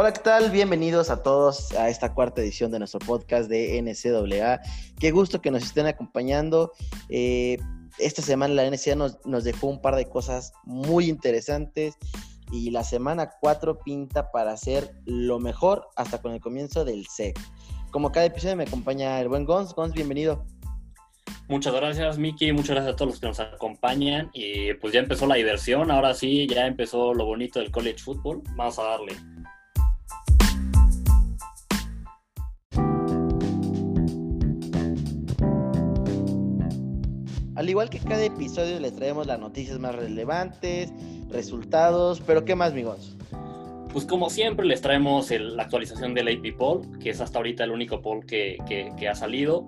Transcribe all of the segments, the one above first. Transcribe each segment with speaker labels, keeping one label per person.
Speaker 1: Hola, ¿qué tal? Bienvenidos a todos a esta cuarta edición de nuestro podcast de NCAA. Qué gusto que nos estén acompañando. Eh, esta semana la NCAA nos, dejó un par de cosas muy interesantes y la semana 4 pinta para hacer lo mejor hasta con el comienzo del SEC. Como cada episodio me acompaña el buen Gons. Gons, bienvenido.
Speaker 2: Muchas gracias, Miki. Muchas gracias a todos los que nos acompañan. Y pues ya empezó la diversión. Ahora sí, ya empezó lo bonito del college football. Vamos a darle.
Speaker 1: Al igual que cada episodio, les traemos las noticias más relevantes, resultados, pero ¿qué más, amigos?
Speaker 2: Pues como siempre les traemos la actualización del AP Poll, que es hasta ahorita el único poll que, que, ha salido.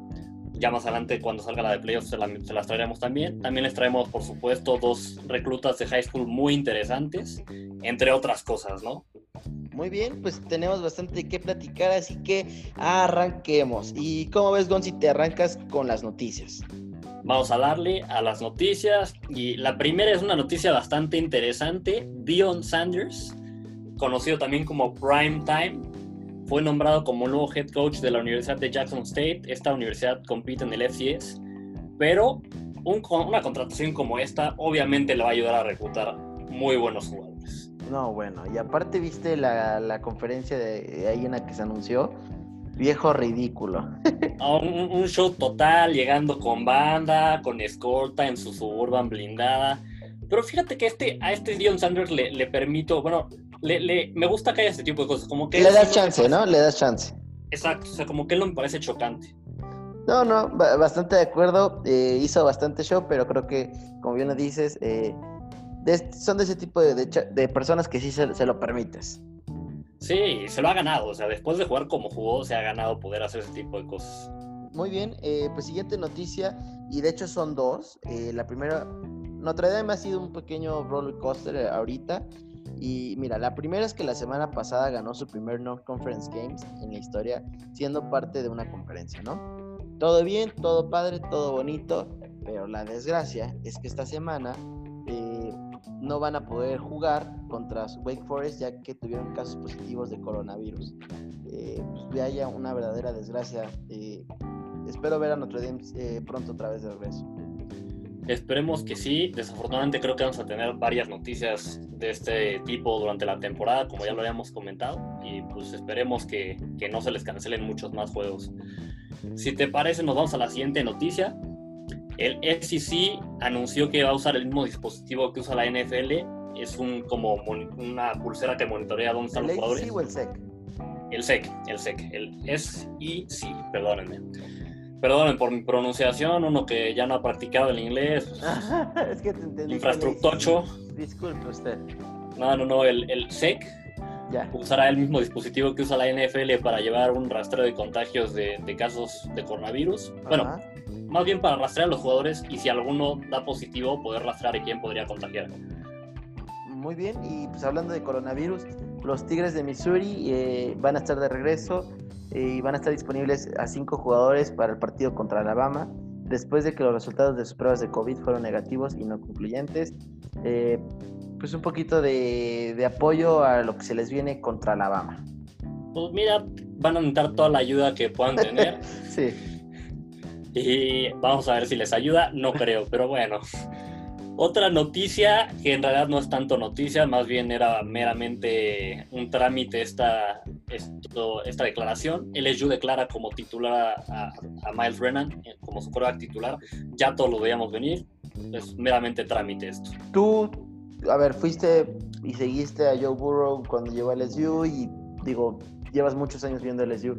Speaker 2: Ya más adelante, cuando salga la de playoffs, se, se, las traeremos también. También les traemos, por supuesto, dos reclutas de high school muy interesantes, entre otras cosas, ¿no?
Speaker 1: Muy bien, pues tenemos bastante que platicar, así que arranquemos. ¿Y cómo ves, Gon, si te arrancas con las noticias?
Speaker 2: Vamos a darle a las noticias y la primera es una noticia bastante interesante. Dion Sanders, conocido también como Prime Time, fue nombrado como nuevo head coach de la Universidad de Jackson State. Esta universidad compite en el FCS, pero una contratación como esta obviamente le va a ayudar a reclutar muy buenos jugadores.
Speaker 1: No, bueno, y aparte viste la, la conferencia de ahí en la que se anunció Viejo ridículo.
Speaker 2: un, show total, llegando con banda, con escolta en su suburban blindada. Pero fíjate que este, a este Dion Sanders le, le permito, bueno, le, me gusta que haya este tipo de cosas. Como que
Speaker 1: le das chance, ¿no? Le das chance.
Speaker 2: Exacto, o sea, como que él no me parece chocante.
Speaker 1: No, no, bastante de acuerdo. Eh, hizo bastante show, pero creo que, como bien lo dices, eh, son de ese tipo de, de, personas que sí se, se lo permites.
Speaker 2: Sí, se lo ha ganado. O sea, después de jugar como jugó, se ha ganado poder hacer ese tipo de cosas.
Speaker 1: Muy bien, eh, pues siguiente noticia, y de hecho son dos. Eh, la primera, Notre Dame ha sido un pequeño roller coaster eh, ahorita. Y mira, la primera es que la semana pasada ganó su primer Non-Conference Games en la historia, siendo parte de una conferencia, ¿no? Todo bien, todo padre, todo bonito, pero la desgracia es que esta semana no van a poder jugar contra Wake Forest ya que tuvieron casos positivos de coronavirus. Eh, pues haya una verdadera desgracia. Eh, espero ver a Notre Dame eh, pronto otra vez de regreso.
Speaker 2: Esperemos que sí. Desafortunadamente creo que vamos a tener varias noticias de este tipo durante la temporada, como ya lo habíamos comentado. Y pues esperemos que, que no se les cancelen muchos más juegos. Si te parece, nos vamos a la siguiente noticia. El SEC anunció que va a usar el mismo dispositivo que usa la NFL. Es un como una pulsera que monitorea dónde están los jugadores.
Speaker 1: ¿El o el SEC?
Speaker 2: El SEC, el SEC, el SEC, perdónenme. Perdonen por mi pronunciación, uno que ya no ha practicado el inglés. es que te entendí. Infraestructocho.
Speaker 1: Disculpe usted.
Speaker 2: No, no, no, el, el SEC ya. usará el mismo dispositivo que usa la NFL para llevar un rastreo de contagios de, de casos de coronavirus. Bueno, más bien para rastrear a los jugadores y si alguno da positivo, poder rastrear a quién podría contagiar.
Speaker 1: Muy bien, y pues hablando de coronavirus, los Tigres de Missouri eh, van a estar de regreso eh, y van a estar disponibles a cinco jugadores para el partido contra Alabama, después de que los resultados de sus pruebas de COVID fueron negativos y no concluyentes. Eh, pues un poquito de, de apoyo a lo que se les viene contra Alabama.
Speaker 2: Pues mira, van a necesitar toda la ayuda que puedan tener.
Speaker 1: sí.
Speaker 2: Y vamos a ver si les ayuda, no creo, pero bueno. Otra noticia, que en realidad no es tanto noticia, más bien era meramente un trámite esta, esta declaración. LSU declara como titular a, Miles Brennan, eh, como su quarterback titular. Ya todos lo veíamos venir. Es meramente trámite esto.
Speaker 1: Tú, a ver, fuiste y seguiste a Joe Burrow cuando llegó a LSU y digo, llevas muchos años viendo LSU.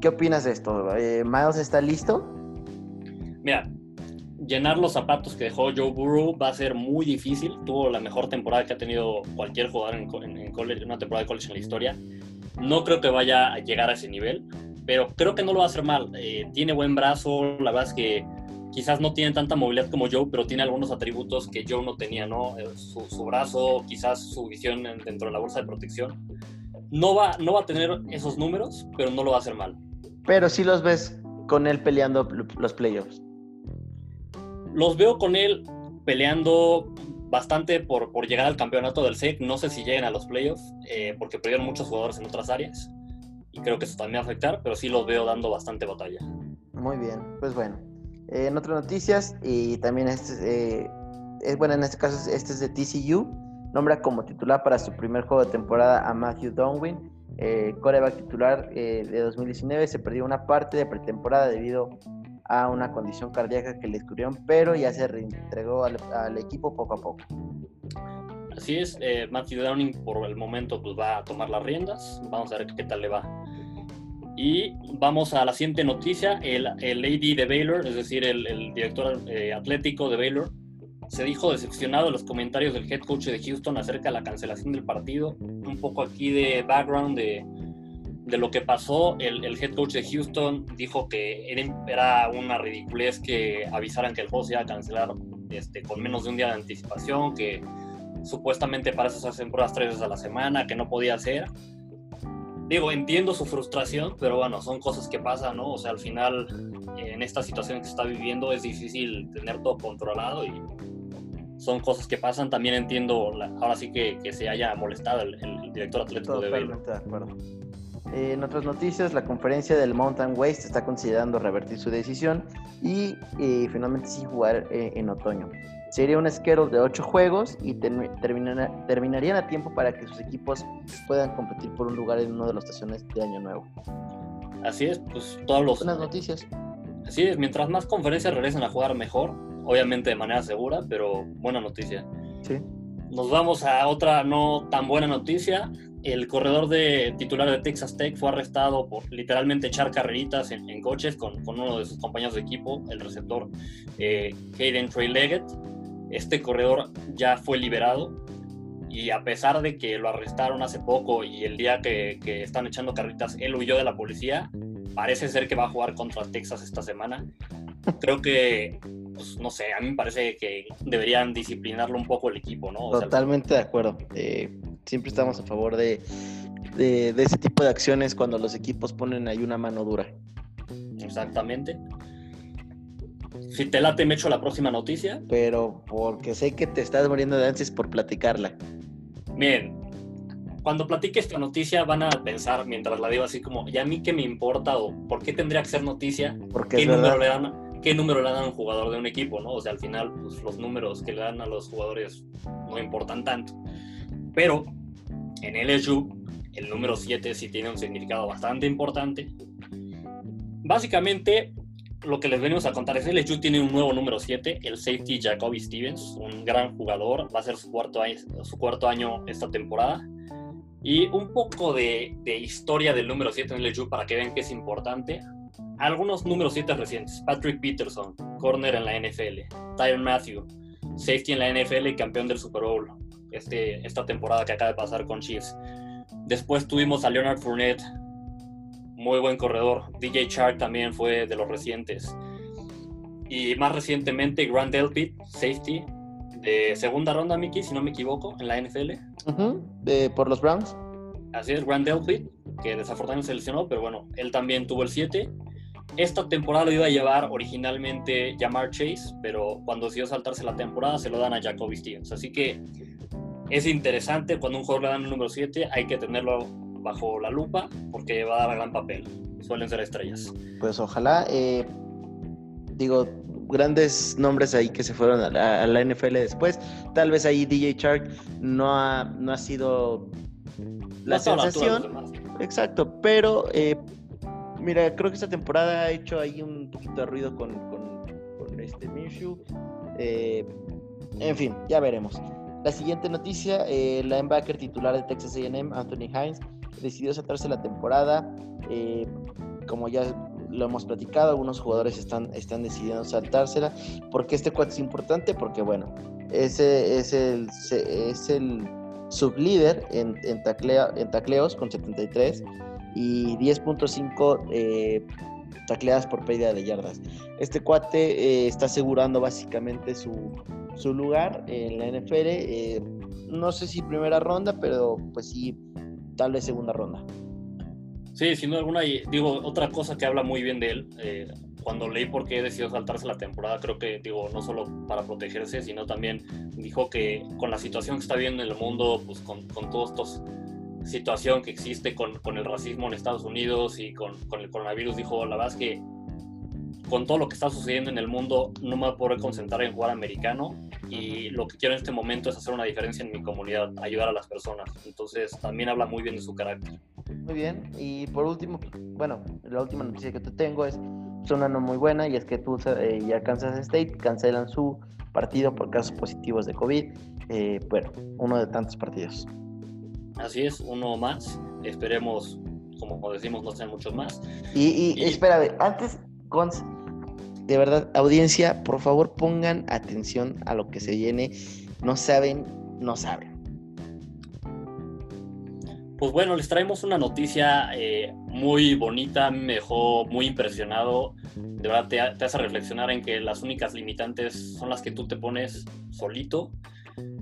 Speaker 1: ¿Qué opinas de esto? Eh, ¿Miles está listo?
Speaker 2: Mira, llenar los zapatos que dejó Joe Burrow va a ser muy difícil. Tuvo la mejor temporada que ha tenido cualquier jugador en, una temporada de college en la historia. No creo que vaya a llegar a ese nivel, pero creo que no lo va a hacer mal. Eh, tiene buen brazo, la verdad es que quizás no tiene tanta movilidad como Joe, pero tiene algunos atributos que Joe no tenía, ¿no? Eh, su, brazo, quizás su visión dentro de la bolsa de protección. No va, no va a tener esos números, pero no lo va a hacer mal.
Speaker 1: Pero sí los ves con él peleando los playoffs
Speaker 2: los veo con él peleando bastante por, por, llegar al campeonato del SEC. No sé si lleguen a los playoffs, eh, porque perdieron muchos jugadores en otras áreas. Y creo que eso también va a afectar, pero sí los veo dando bastante batalla.
Speaker 1: Muy bien, pues bueno. Eh, en otras noticias, y también este, eh, es bueno, en este caso este es de TCU, nombra como titular para su primer juego de temporada a Matthew Donwin. Eh, coreback titular de 2019 se perdió una parte de pretemporada debido a una condición cardíaca que le descubrieron, pero ya se reintegró al, al equipo poco a poco.
Speaker 2: Así es, eh, Matthew Downing por el momento pues, va a tomar las riendas. Vamos a ver qué tal le va. Y vamos a la siguiente noticia. El, el AD de Baylor, es decir, el, director eh, atlético de Baylor, se dijo decepcionado de los comentarios del head coach de Houston acerca de la cancelación del partido. Un poco aquí de background de, de lo que pasó, el, el, head coach de Houston dijo que era una ridiculez que avisaran que el juego se iba a cancelar este, con menos de un día de anticipación, que supuestamente para eso se hacen pruebas tres veces a la semana, que no podía hacer. Digo, entiendo su frustración, pero bueno, son cosas que pasan, ¿no? O sea, al final, en esta situación que se está viviendo, es difícil tener todo controlado y son cosas que pasan. También entiendo, ahora sí que, que se haya molestado el, el director atlético de Baylor.
Speaker 1: En otras noticias, la conferencia del Mountain West está considerando revertir su decisión y eh, finalmente sí jugar eh, en otoño. Sería un schedule de ocho juegos y terminarían a tiempo para que sus equipos puedan competir por un lugar en una de las estaciones de Año Nuevo.
Speaker 2: Así es, pues todos los...
Speaker 1: Buenas noticias.
Speaker 2: Así es, mientras más conferencias regresen a jugar mejor, obviamente de manera segura, pero buena noticia.
Speaker 1: Sí.
Speaker 2: Nos vamos a otra no tan buena noticia. El corredor de titular de Texas Tech fue arrestado por literalmente echar carreritas en, coches con, con, uno de sus compañeros de equipo, el receptor eh, Hayden Trey Leggett este corredor ya fue liberado y a pesar de que lo arrestaron hace poco y el día que, están echando carritas, él huyó de la policía, parece ser que va a jugar contra Texas esta semana. Creo que, pues, no sé, a mí me parece que deberían disciplinarlo un poco el equipo, ¿no?
Speaker 1: Totalmente de acuerdo. Eh, siempre estamos a favor de, de, de ese tipo de acciones cuando los equipos ponen ahí una mano dura.
Speaker 2: Exactamente. Si te late, me echo la próxima noticia.
Speaker 1: Pero porque sé que te estás muriendo de ansias por platicarla.
Speaker 2: Bien, cuando platique esta noticia van a pensar mientras la digo así como, ¿y a mí qué me importa o por qué tendría que ser noticia?
Speaker 1: Porque
Speaker 2: ¿Qué, número le, dan, ¿Qué número le dan a un jugador de un equipo? ¿no? O sea, al final pues, los números que le dan a los jugadores no importan tanto. Pero en LSU el número 7 sí tiene un significado bastante importante. Básicamente lo que les venimos a contar es que LSU tiene un nuevo número 7, el safety Jacoby Stevens, un gran jugador, va a ser su cuarto año, su cuarto año esta temporada. Y un poco de, de historia del número 7 en LSU para que vean que es importante. Algunos números 7 recientes, Patrick Peterson, corner en la NFL, Tyron Matthew, safety en la NFL y campeón del Super Bowl este, esta temporada que acaba de pasar con Chiefs. Después tuvimos a Leonard Fournette, muy buen corredor. DJ Shark también fue de los recientes. Y más recientemente, Grant Delpit, safety, de segunda ronda, Mickey, si no me equivoco, en la NFL.
Speaker 1: de, por los Browns.
Speaker 2: Así es, Grant Delpit, que desafortunadamente se lesionó, pero bueno, él también tuvo el 7. Esta temporada lo iba a llevar originalmente Jamar Chase, pero cuando decidió saltarse la temporada se lo dan a Jacoby Stevens. Así que es interesante cuando un jugador le dan el número 7, hay que tenerlo bajo la lupa porque va a dar gran papel. Suelen ser estrellas.
Speaker 1: Pues ojalá, eh, digo, grandes nombres ahí que se fueron a la, NFL después. Tal vez ahí DJ Shark no ha, no ha sido la sensación. Exacto, pero eh, mira, creo que esta temporada ha hecho ahí un poquito de ruido con, con, con este Minshew. Eh, en fin, ya veremos. La siguiente noticia, el linebacker titular de Texas AM, Anthony Hines, decidió saltarse la temporada. Eh, como ya lo hemos platicado, algunos jugadores están, están decidiendo saltársela. porque este cuate es importante? Porque, bueno, ese es el, es el sublíder en, en, en tacleos con 73 y 10.5 eh, tacleadas por pérdida de yardas. Este cuate eh, está asegurando básicamente su, su, lugar en la NFL. no sé si primera ronda, pero pues sí tal vez segunda ronda.
Speaker 2: Sí, sin alguna. Digo, otra cosa que habla muy bien de él, eh, cuando leí por qué decidió saltarse la temporada, creo que, digo, no solo para protegerse, sino también dijo que con la situación que está viendo en el mundo, pues con, con toda esta situación que existe con, con, el racismo en Estados Unidos y con, con, el coronavirus, dijo, la verdad es que con todo lo que está sucediendo en el mundo, no me voy a poder concentrar en jugar americano y lo que quiero en este momento es hacer una diferencia en mi comunidad, ayudar a las personas. Entonces, también habla muy bien de su carácter.
Speaker 1: Muy bien, y por último, bueno, la última noticia que te tengo es una no muy buena y es que tú eh, y Kansas State cancelan su partido por casos positivos de COVID. Eh, bueno, uno de tantos partidos.
Speaker 2: Así es, uno más. Esperemos, como decimos, no sean muchos más.
Speaker 1: Y, y, espera, antes, de verdad, audiencia, por favor pongan atención a lo que se viene. No saben, no saben.
Speaker 2: Pues bueno, les traemos una noticia eh, muy bonita, me dejó muy impresionado. De verdad te, hace reflexionar en que las únicas limitantes son las que tú te pones solito.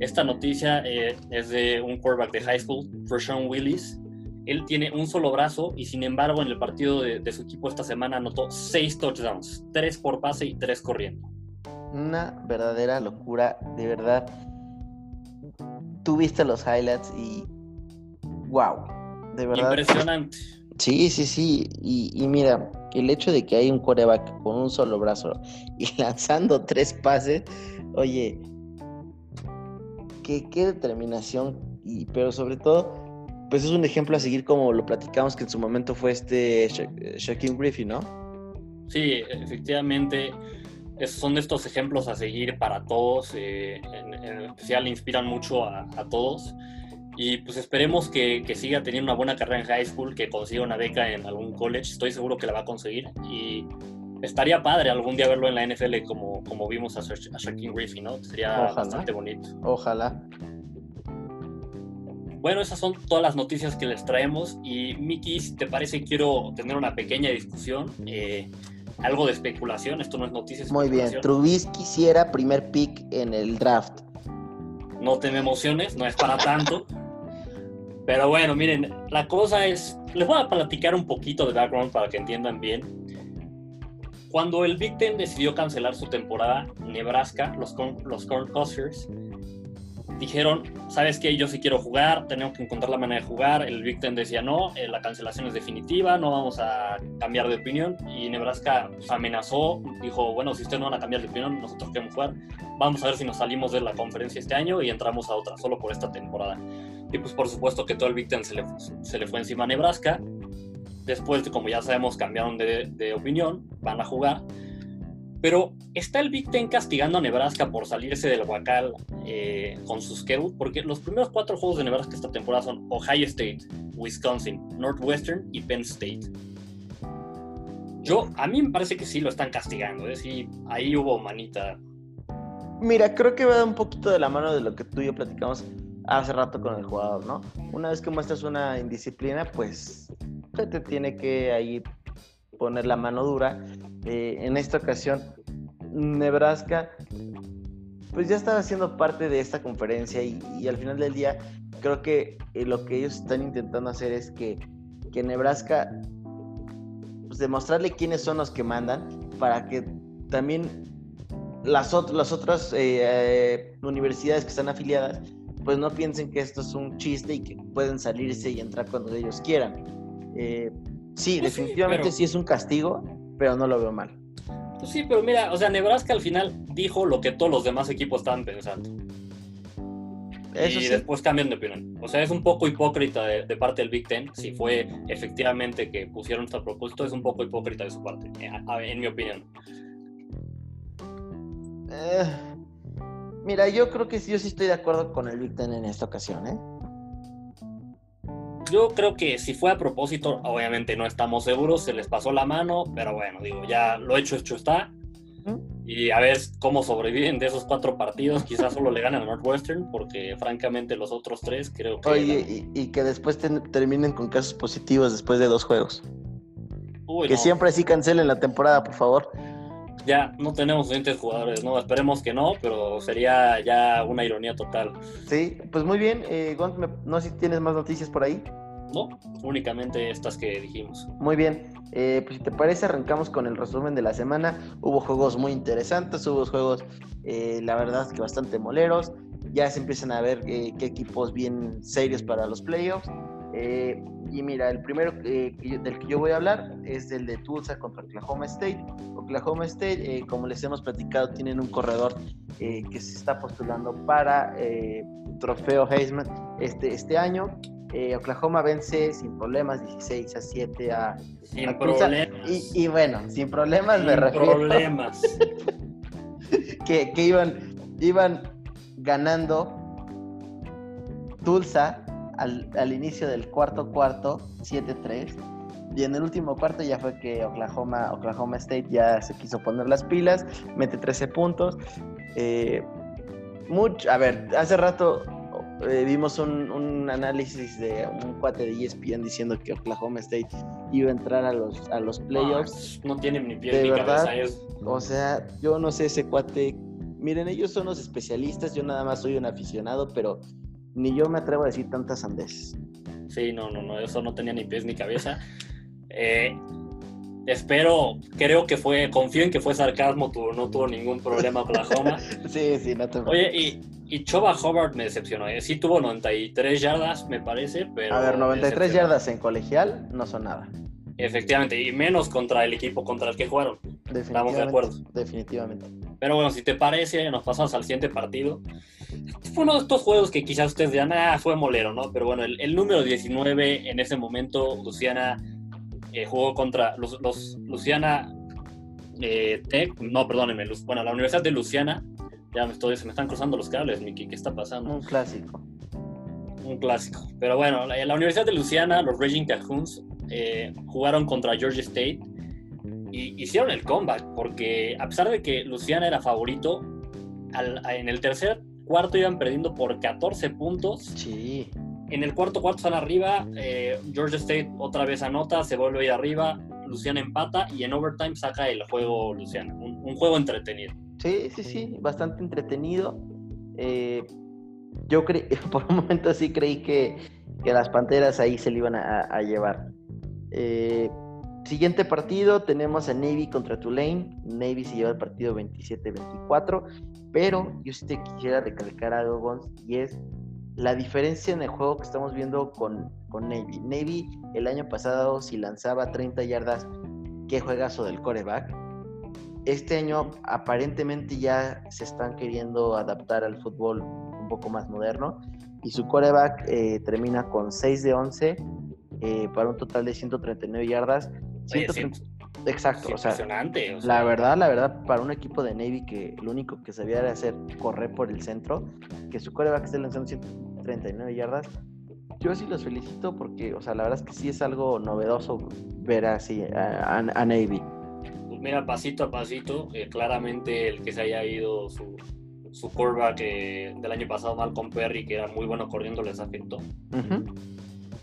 Speaker 2: Esta noticia eh, es de un quarterback de high school, Rashawn Willis. Él tiene un solo brazo y sin embargo en el partido de, de su equipo esta semana anotó seis touchdowns, tres por pase y tres corriendo.
Speaker 1: Una verdadera locura, de verdad. Tuviste los highlights y wow, de verdad.
Speaker 2: Impresionante.
Speaker 1: Sí, sí, sí. Y, mira, el hecho de que hay un coreback con un solo brazo y lanzando tres pases, oye, qué, determinación. Y, pero sobre todo, pues es un ejemplo a seguir como lo platicamos que en su momento fue este Shaquille Griffin, ¿no?
Speaker 2: Sí, efectivamente. son de estos ejemplos a seguir para todos. Eh, en, especial inspiran mucho a, a todos. Y pues esperemos que, que, siga teniendo una buena carrera en high school, que consiga una beca en algún college. Estoy seguro que la va a conseguir. Y estaría padre algún día verlo en la NFL como, como vimos a, a Shaquille Griffin, ¿no? Sería bastante bonito.
Speaker 1: Ojalá.
Speaker 2: Bueno, esas son todas las noticias que les traemos. Y Miki, si te parece, quiero tener una pequeña discusión. Eh, algo de especulación, esto no es noticias.
Speaker 1: Muy bien, Trubisky quisiera primer pick en el draft.
Speaker 2: No te emociones, no es para tanto. Pero bueno, miren, la cosa es, les voy a platicar un poquito de background para que entiendan bien. Cuando el Big Ten decidió cancelar su temporada, Nebraska, los, los Cornhuskers, dijeron, ¿sabes qué? Yo sí quiero jugar, tenemos que encontrar la manera de jugar. El Big Ten decía, no, eh, la cancelación es definitiva, no vamos a cambiar de opinión. Y Nebraska pues, amenazó, dijo, bueno, si ustedes no van a cambiar de opinión, nosotros queremos jugar. Vamos a ver si nos salimos de la conferencia este año y entramos a otra, solo por esta temporada. Y pues por supuesto que todo el Big Ten se le, se le fue encima a Nebraska. Después, de, como ya sabemos, cambiaron de, de opinión, van a jugar. Pero está el Big Ten castigando a Nebraska por salirse del Huacal eh, con sus schedule, porque los primeros cuatro juegos de Nebraska esta temporada son Ohio State, Wisconsin, Northwestern y Penn State. Yo, a mí me parece que sí lo están castigando, ¿eh? sí, ahí hubo manita.
Speaker 1: Mira, creo que va un poquito de la mano de lo que tú y yo platicamos hace rato con el jugador, ¿no? Una vez que muestras una indisciplina, pues te tiene que ahí poner la mano dura. Eh, en esta ocasión, Nebraska, pues ya estaba siendo parte de esta conferencia y, al final del día creo que eh, lo que ellos están intentando hacer es que, que Nebraska, pues demostrarle quiénes son los que mandan para que también las, las otras eh, universidades que están afiliadas pues no piensen que esto es un chiste y que pueden salirse y entrar cuando ellos quieran. Eh, sí, pues definitivamente sí, es un castigo, pero no lo veo mal.
Speaker 2: Pues sí, pero mira, o sea, Nebraska al final dijo lo que todos los demás equipos estaban pensando. Eso y después cambian de opinión. O sea, es un poco hipócrita de, parte del Big Ten. Si fue efectivamente que pusieron esta propuesta, es un poco hipócrita de su parte, eh, en mi opinión.
Speaker 1: Eh, Mira, yo creo que sí, yo sí estoy de acuerdo con el Big Ten en esta ocasión, ¿eh?
Speaker 2: Yo creo que si fue a propósito, obviamente no estamos seguros, se les pasó la mano, pero bueno, digo, ya lo hecho, hecho está. Y a ver cómo sobreviven de esos cuatro partidos. Quizás solo le ganan a Northwestern, porque francamente los otros tres creo que.
Speaker 1: Oye, y, que después terminen con casos positivos después de dos juegos. que siempre sí cancelen la temporada, por favor
Speaker 2: ya no tenemos suficientes jugadores, ¿no? Esperemos que no, pero sería ya una ironía total.
Speaker 1: Sí, pues muy bien. Eh, no sé si tienes más noticias por ahí.
Speaker 2: no, únicamente estas que dijimos.
Speaker 1: Muy bien, eh, pues si te parece arrancamos con el resumen de la semana. Hubo juegos muy interesantes, hubo juegos, eh, la verdad que bastante moleros. Ya se empiezan a ver eh, qué equipos bien serios para los playoffs. Y mira, el primero del que yo voy a hablar es el de Tulsa contra Oklahoma State. Oklahoma State, como les hemos platicado, tienen un corredor que se está postulando para trofeo Heisman este, este año. Eh, Oklahoma vence sin problemas 16 a 7 a.
Speaker 2: Sin problemas.
Speaker 1: Y, bueno, sin problemas
Speaker 2: sin
Speaker 1: me refiero.
Speaker 2: problemas.
Speaker 1: que, que iban, iban ganando Tulsa al, al, inicio del cuarto cuarto, 7-3. Y en el último cuarto ya fue que Oklahoma, Oklahoma State ya se quiso poner las pilas, mete 13 puntos. Eh, mucho, a ver, hace rato eh, vimos un, análisis de un cuate de ESPN diciendo que Oklahoma State iba a entrar a los, a los playoffs.
Speaker 2: No, tienen ni pies ni cabeza.
Speaker 1: O sea, yo no sé ese cuate. Miren, ellos son los especialistas, yo nada más soy un aficionado, pero ni yo me atrevo a decir tantas andeses.
Speaker 2: Sí, no, no, no, eso no tenía ni pies ni cabeza. Eh, espero, creo que fue, confío en que fue sarcasmo, no tuvo ningún problema Oklahoma.
Speaker 1: sí, sí, no te
Speaker 2: Oye, y y Choba Hobart me decepcionó. ¿eh? Sí tuvo 93 yardas, me parece, pero...
Speaker 1: A ver, 93 yardas en colegial no son nada.
Speaker 2: Efectivamente, y menos contra el equipo contra el que jugaron. Estamos de acuerdo.
Speaker 1: Definitivamente.
Speaker 2: Pero bueno, si te parece, nos pasamos al siguiente partido. Fue uno de estos juegos que quizás ustedes digan, ah, fue molero, ¿no? Pero bueno, el, número 19 en ese momento, Luciana eh, jugó contra los, Luciana eh, Tech, no, perdónenme, bueno, la Universidad de Luciana ya me estoy, se me están cruzando los cables, Miki, ¿qué está pasando?
Speaker 1: Un clásico.
Speaker 2: Un clásico. Pero bueno, la, la Universidad de Luciana, los Raging Cajuns, eh, jugaron contra Georgia State y hicieron el comeback, porque a pesar de que Luciana era favorito, en el tercer cuarto iban perdiendo por 14 puntos.
Speaker 1: Sí.
Speaker 2: En el cuarto cuarto están arriba, eh, Georgia State otra vez anota, se vuelve a ir arriba, Luciana empata y en overtime saca el juego Luciana. un juego entretenido.
Speaker 1: Sí, sí, sí, bastante entretenido. Eh, yo creí, por un momento sí creí que, las Panteras ahí se le iban a, llevar. Eh, siguiente partido tenemos a Navy contra Tulane. Navy se lleva el partido 27-24, pero yo sí te quisiera recalcar algo, Gons, y es la diferencia en el juego que estamos viendo con, con Navy. Navy el año pasado si lanzaba 30 yardas, qué juegazo del coreback este año aparentemente ya se están queriendo adaptar al fútbol un poco más moderno y su coreback eh, termina con 6 de 11 eh, para un total de 139 yardas. Exacto, o sea, la verdad, la verdad, para un equipo de Navy que lo único que sabía era hacer correr por el centro, que su coreback esté lanzando 139 yardas, yo sí los felicito porque, o sea, la verdad es que sí es algo novedoso ver así a Navy.
Speaker 2: Mira, pasito a pasito, eh, claramente el que se haya ido su, su quarterback del año pasado, Malcolm Perry, que era muy bueno corriendo, les afectó.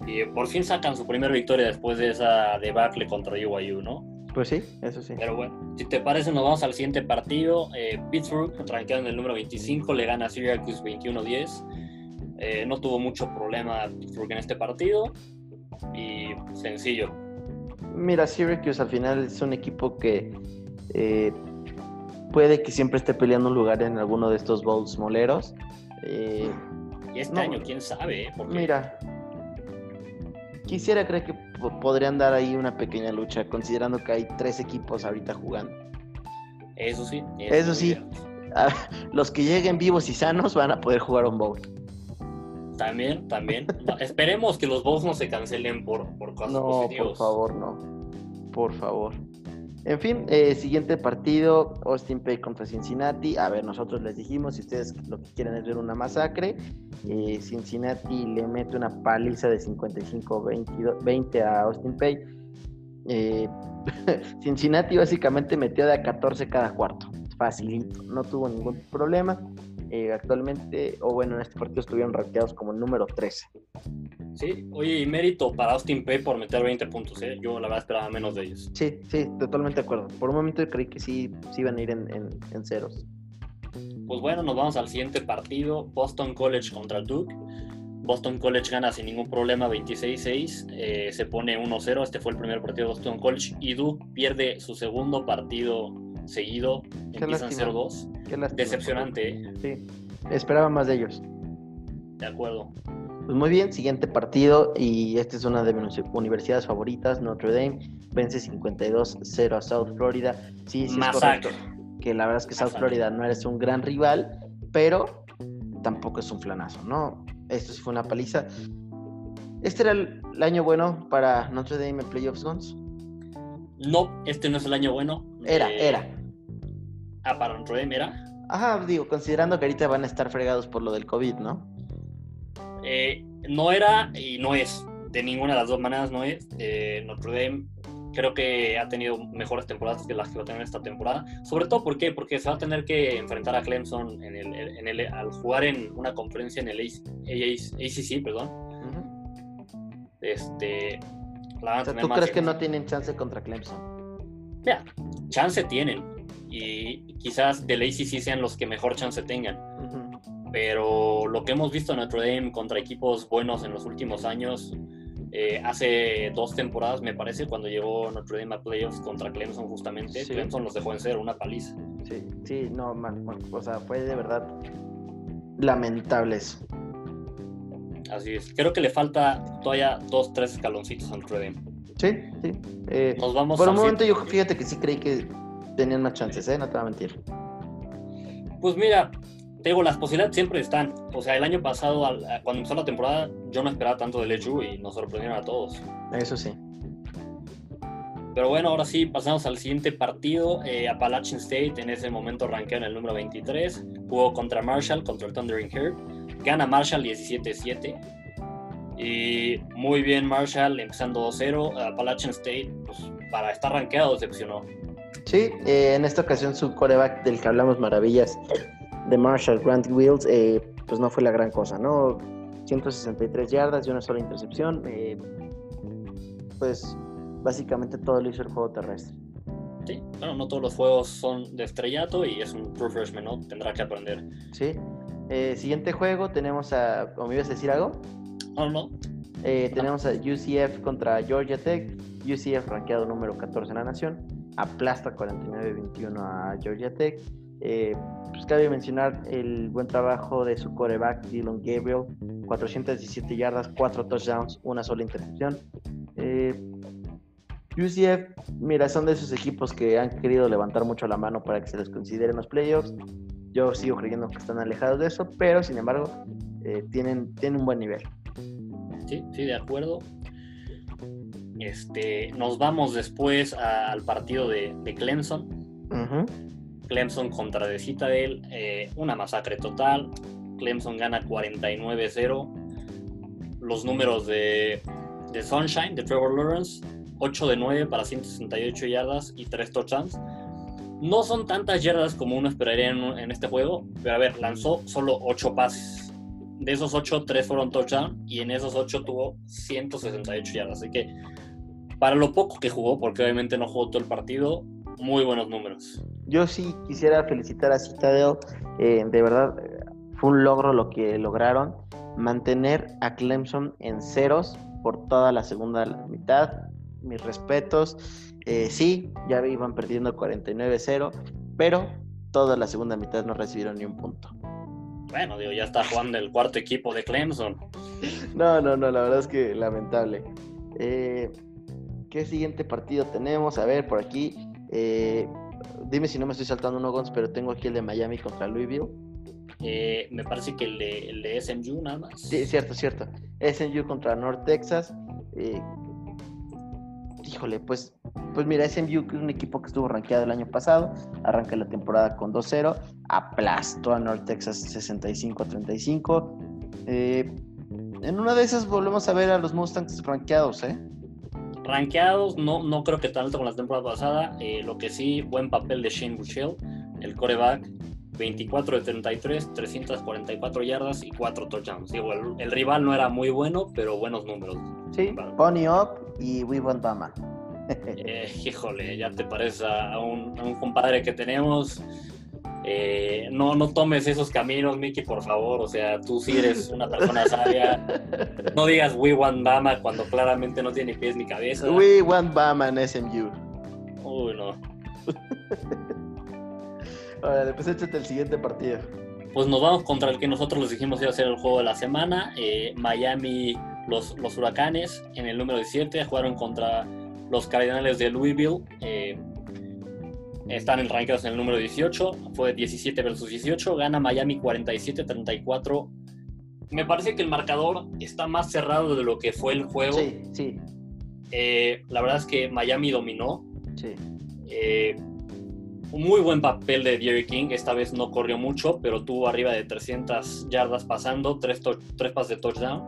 Speaker 2: Y por fin sacan su primera victoria después de esa debacle contra UYU, ¿no?
Speaker 1: Pues sí, eso sí.
Speaker 2: Pero bueno, si te parece, nos vamos al siguiente partido. Eh, Pittsburgh, rankeado en el número 25, le gana a Syracuse 21-10. Eh, no tuvo mucho problema Pittsburgh en este partido. Y sencillo,
Speaker 1: Mira, Syracuse al final es un equipo que eh, puede que siempre esté peleando un lugar en alguno de estos bowls moleros.
Speaker 2: Y este año, quién sabe.
Speaker 1: ¿eh? Mira, quisiera creer que podrían dar ahí una pequeña lucha, considerando que hay tres equipos ahorita jugando.
Speaker 2: Eso sí.
Speaker 1: Eso, sí. los que lleguen vivos y sanos van a poder jugar un bowl.
Speaker 2: También, también. esperemos que los Bulls no se cancelen por, por cosas
Speaker 1: No, por favor, no. Por favor. En fin, eh, siguiente partido, Austin Pay contra Cincinnati. A ver, nosotros les dijimos, si ustedes lo que quieren es ver una masacre, eh, Cincinnati le mete una paliza de 55-20 a Austin Pay. Eh, Cincinnati básicamente metió de a 14 cada cuarto. Facilito, no tuvo ningún problema. Eh, actualmente, o bueno, en este partido estuvieron rankeados como el número 13.
Speaker 2: Sí, oye, y mérito para Austin Pay por meter 20 puntos, ¿eh? Yo la verdad esperaba menos de ellos.
Speaker 1: Sí, sí, totalmente de acuerdo. Por un momento creí que sí, sí iban a ir en, ceros.
Speaker 2: Pues bueno, nos vamos al siguiente partido, Boston College contra Duke. Boston College gana sin ningún problema 26-6, eh, se pone 1-0, este fue el primer partido de Boston College y Duke pierde su segundo partido seguido, empiezan 0-2. Decepcionante. ¿eh?
Speaker 1: Sí, esperaba más de ellos.
Speaker 2: De acuerdo.
Speaker 1: Pues muy bien, siguiente partido y esta es una de mis universidades favoritas, Notre Dame vence 52-0 a South Florida. Sí, sí, es correcto. Que la verdad es que South Florida no eres un gran rival, pero tampoco es un flanazo, ¿no? Esto sí fue una paliza. ¿Este era el, año bueno para Notre Dame en Playoffs Guns?
Speaker 2: No, este no es el año bueno.
Speaker 1: Era, eh, era.
Speaker 2: Ah, para Notre Dame era.
Speaker 1: Ajá, digo, considerando que ahorita van a estar fregados por lo del COVID, ¿no?
Speaker 2: Eh, no era y no es. De ninguna de las dos maneras no es. Eh, Notre Dame creo que ha tenido mejores temporadas que las que va a tener esta temporada. Sobre todo, ¿por qué? Porque se va a tener que enfrentar a Clemson en el, en el, al jugar en una conferencia en el ACC, perdón. Este,
Speaker 1: ¿Tú crees que no tienen chance contra Clemson?
Speaker 2: Mira, chance tienen. Y quizás del ACC sean los que mejor chance tengan pero lo que hemos visto en Notre Dame contra equipos buenos en los últimos años, eh, hace dos temporadas me parece, cuando llegó Notre Dame a playoffs contra Clemson justamente, Clemson los dejó en ser una paliza.
Speaker 1: Sí, sí, no, man, o sea, fue de verdad lamentable eso.
Speaker 2: Así es, creo que le falta todavía dos, tres escaloncitos a Notre Dame.
Speaker 1: Sí, sí. Eh, Nos vamos por un momento yo fíjate que sí creí que tenían más chances, ¿eh? No te voy a mentir.
Speaker 2: Pues mira, te digo, las posibilidades siempre están. O sea, el año pasado, cuando empezó la temporada, yo no esperaba tanto de LSU y nos sorprendieron a todos.
Speaker 1: Eso sí.
Speaker 2: Pero bueno, ahora sí, pasamos al siguiente partido. Eh, Appalachian State en ese momento ranqueó en el número 23. Jugó contra Marshall, contra el Thundering Herd. Gana Marshall 17-7. Y muy bien Marshall, empezando 2-0. Appalachian State, pues, para estar rankeado, decepcionó.
Speaker 1: Sí, eh, en esta ocasión su coreback del que hablamos maravillas, de Marshall, Grant Wills, eh, pues no fue la gran cosa, ¿no? 163 yardas y una sola intercepción. Eh, pues básicamente todo lo hizo el juego terrestre.
Speaker 2: Sí, bueno, no todos los juegos son de estrellato y es un true freshman, ¿no? Tendrá que aprender.
Speaker 1: Sí. Eh, siguiente juego tenemos a. ¿O me ibas a decir algo?
Speaker 2: No, no.
Speaker 1: tenemos a UCF contra Georgia Tech. UCF rankeado número 14 en la nación. Aplasta 49-21 a Georgia Tech. Eh, pues cabe mencionar el buen trabajo de su coreback Dylan Gabriel, 417 yardas, 4 touchdowns, una sola intercepción. Eh, UCF, mira, son de esos equipos que han querido levantar mucho la mano para que se les considere en los playoffs. Yo sigo creyendo que están alejados de eso, pero sin embargo eh, tienen, tienen un buen nivel.
Speaker 2: Sí, sí, de acuerdo. Este, nos vamos después al partido de, Clemson. Clemson contra de Citadel, eh, una masacre total. Clemson gana 49-0. Los números de, de, Sunshine, de Trevor Lawrence, 8 de 9 para 168 yardas y 3 touchdowns. No son tantas yardas como uno esperaría en, este juego, pero a ver, lanzó solo 8 pases. De esos 8, 3 fueron touchdown y en esos 8 tuvo 168 yardas. Así que para lo poco que jugó, porque obviamente no jugó todo el partido, muy buenos números.
Speaker 1: Yo sí quisiera felicitar a Citadel, eh, de verdad fue un logro lo que lograron, mantener a Clemson en ceros por toda la segunda mitad, mis respetos, eh, sí, ya iban perdiendo 49-0, pero toda la segunda mitad no recibieron ni un punto.
Speaker 2: Bueno, digo, ya está jugando el cuarto equipo de Clemson.
Speaker 1: No, no, no, la verdad es que lamentable. Eh, ¿Qué siguiente partido tenemos? A ver, por aquí. Eh, dime si no me estoy saltando uno, Gons, pero tengo aquí el de Miami contra Louisville.
Speaker 2: Eh, me parece que el de, el de SMU nada más.
Speaker 1: Sí, cierto, cierto. SMU contra North Texas. Eh, híjole, pues, pues mira, SMU que es un equipo que estuvo rankeado el año pasado, arranca la temporada con 2-0, aplastó a North Texas 65-35. en una de esas volvemos a ver a los Mustangs rankeados, ¿eh?
Speaker 2: Rankeados, no, no creo que tanto con la temporada pasada. Eh, lo que sí, buen papel de Shane Bushell, el coreback. 24 de 33, 344 yardas y 4 touchdowns. Digo, el, rival no era muy bueno, pero buenos números.
Speaker 1: Sí, Pony Up y We Want Bama.
Speaker 2: eh, híjole, ya te parece a un, a un compadre que tenemos Eh, no, no tomes esos caminos, Mickey, por favor. O sea, tú sí eres una persona sabia. No digas We Want Bama cuando claramente no tiene pies ni cabeza.
Speaker 1: We Want Bama en SMU.
Speaker 2: Uy, no.
Speaker 1: Ahora, después échate el siguiente partido.
Speaker 2: Pues nos vamos contra el que nosotros les dijimos iba a ser el juego de la semana. Eh, Miami, los, los Huracanes, en el número 17, jugaron contra los Cardinales de Louisville. Eh, están en rankeados en el número 18. Fue 17 versus 18. Gana Miami 47-34. Me parece que el marcador está más cerrado de lo que fue el juego.
Speaker 1: Sí, sí.
Speaker 2: Eh, la verdad es que Miami dominó.
Speaker 1: Sí.
Speaker 2: Eh, un muy buen papel de Jerry King. Esta vez no corrió mucho, pero tuvo arriba de 300 yardas pasando, tres, tres pases de touchdown.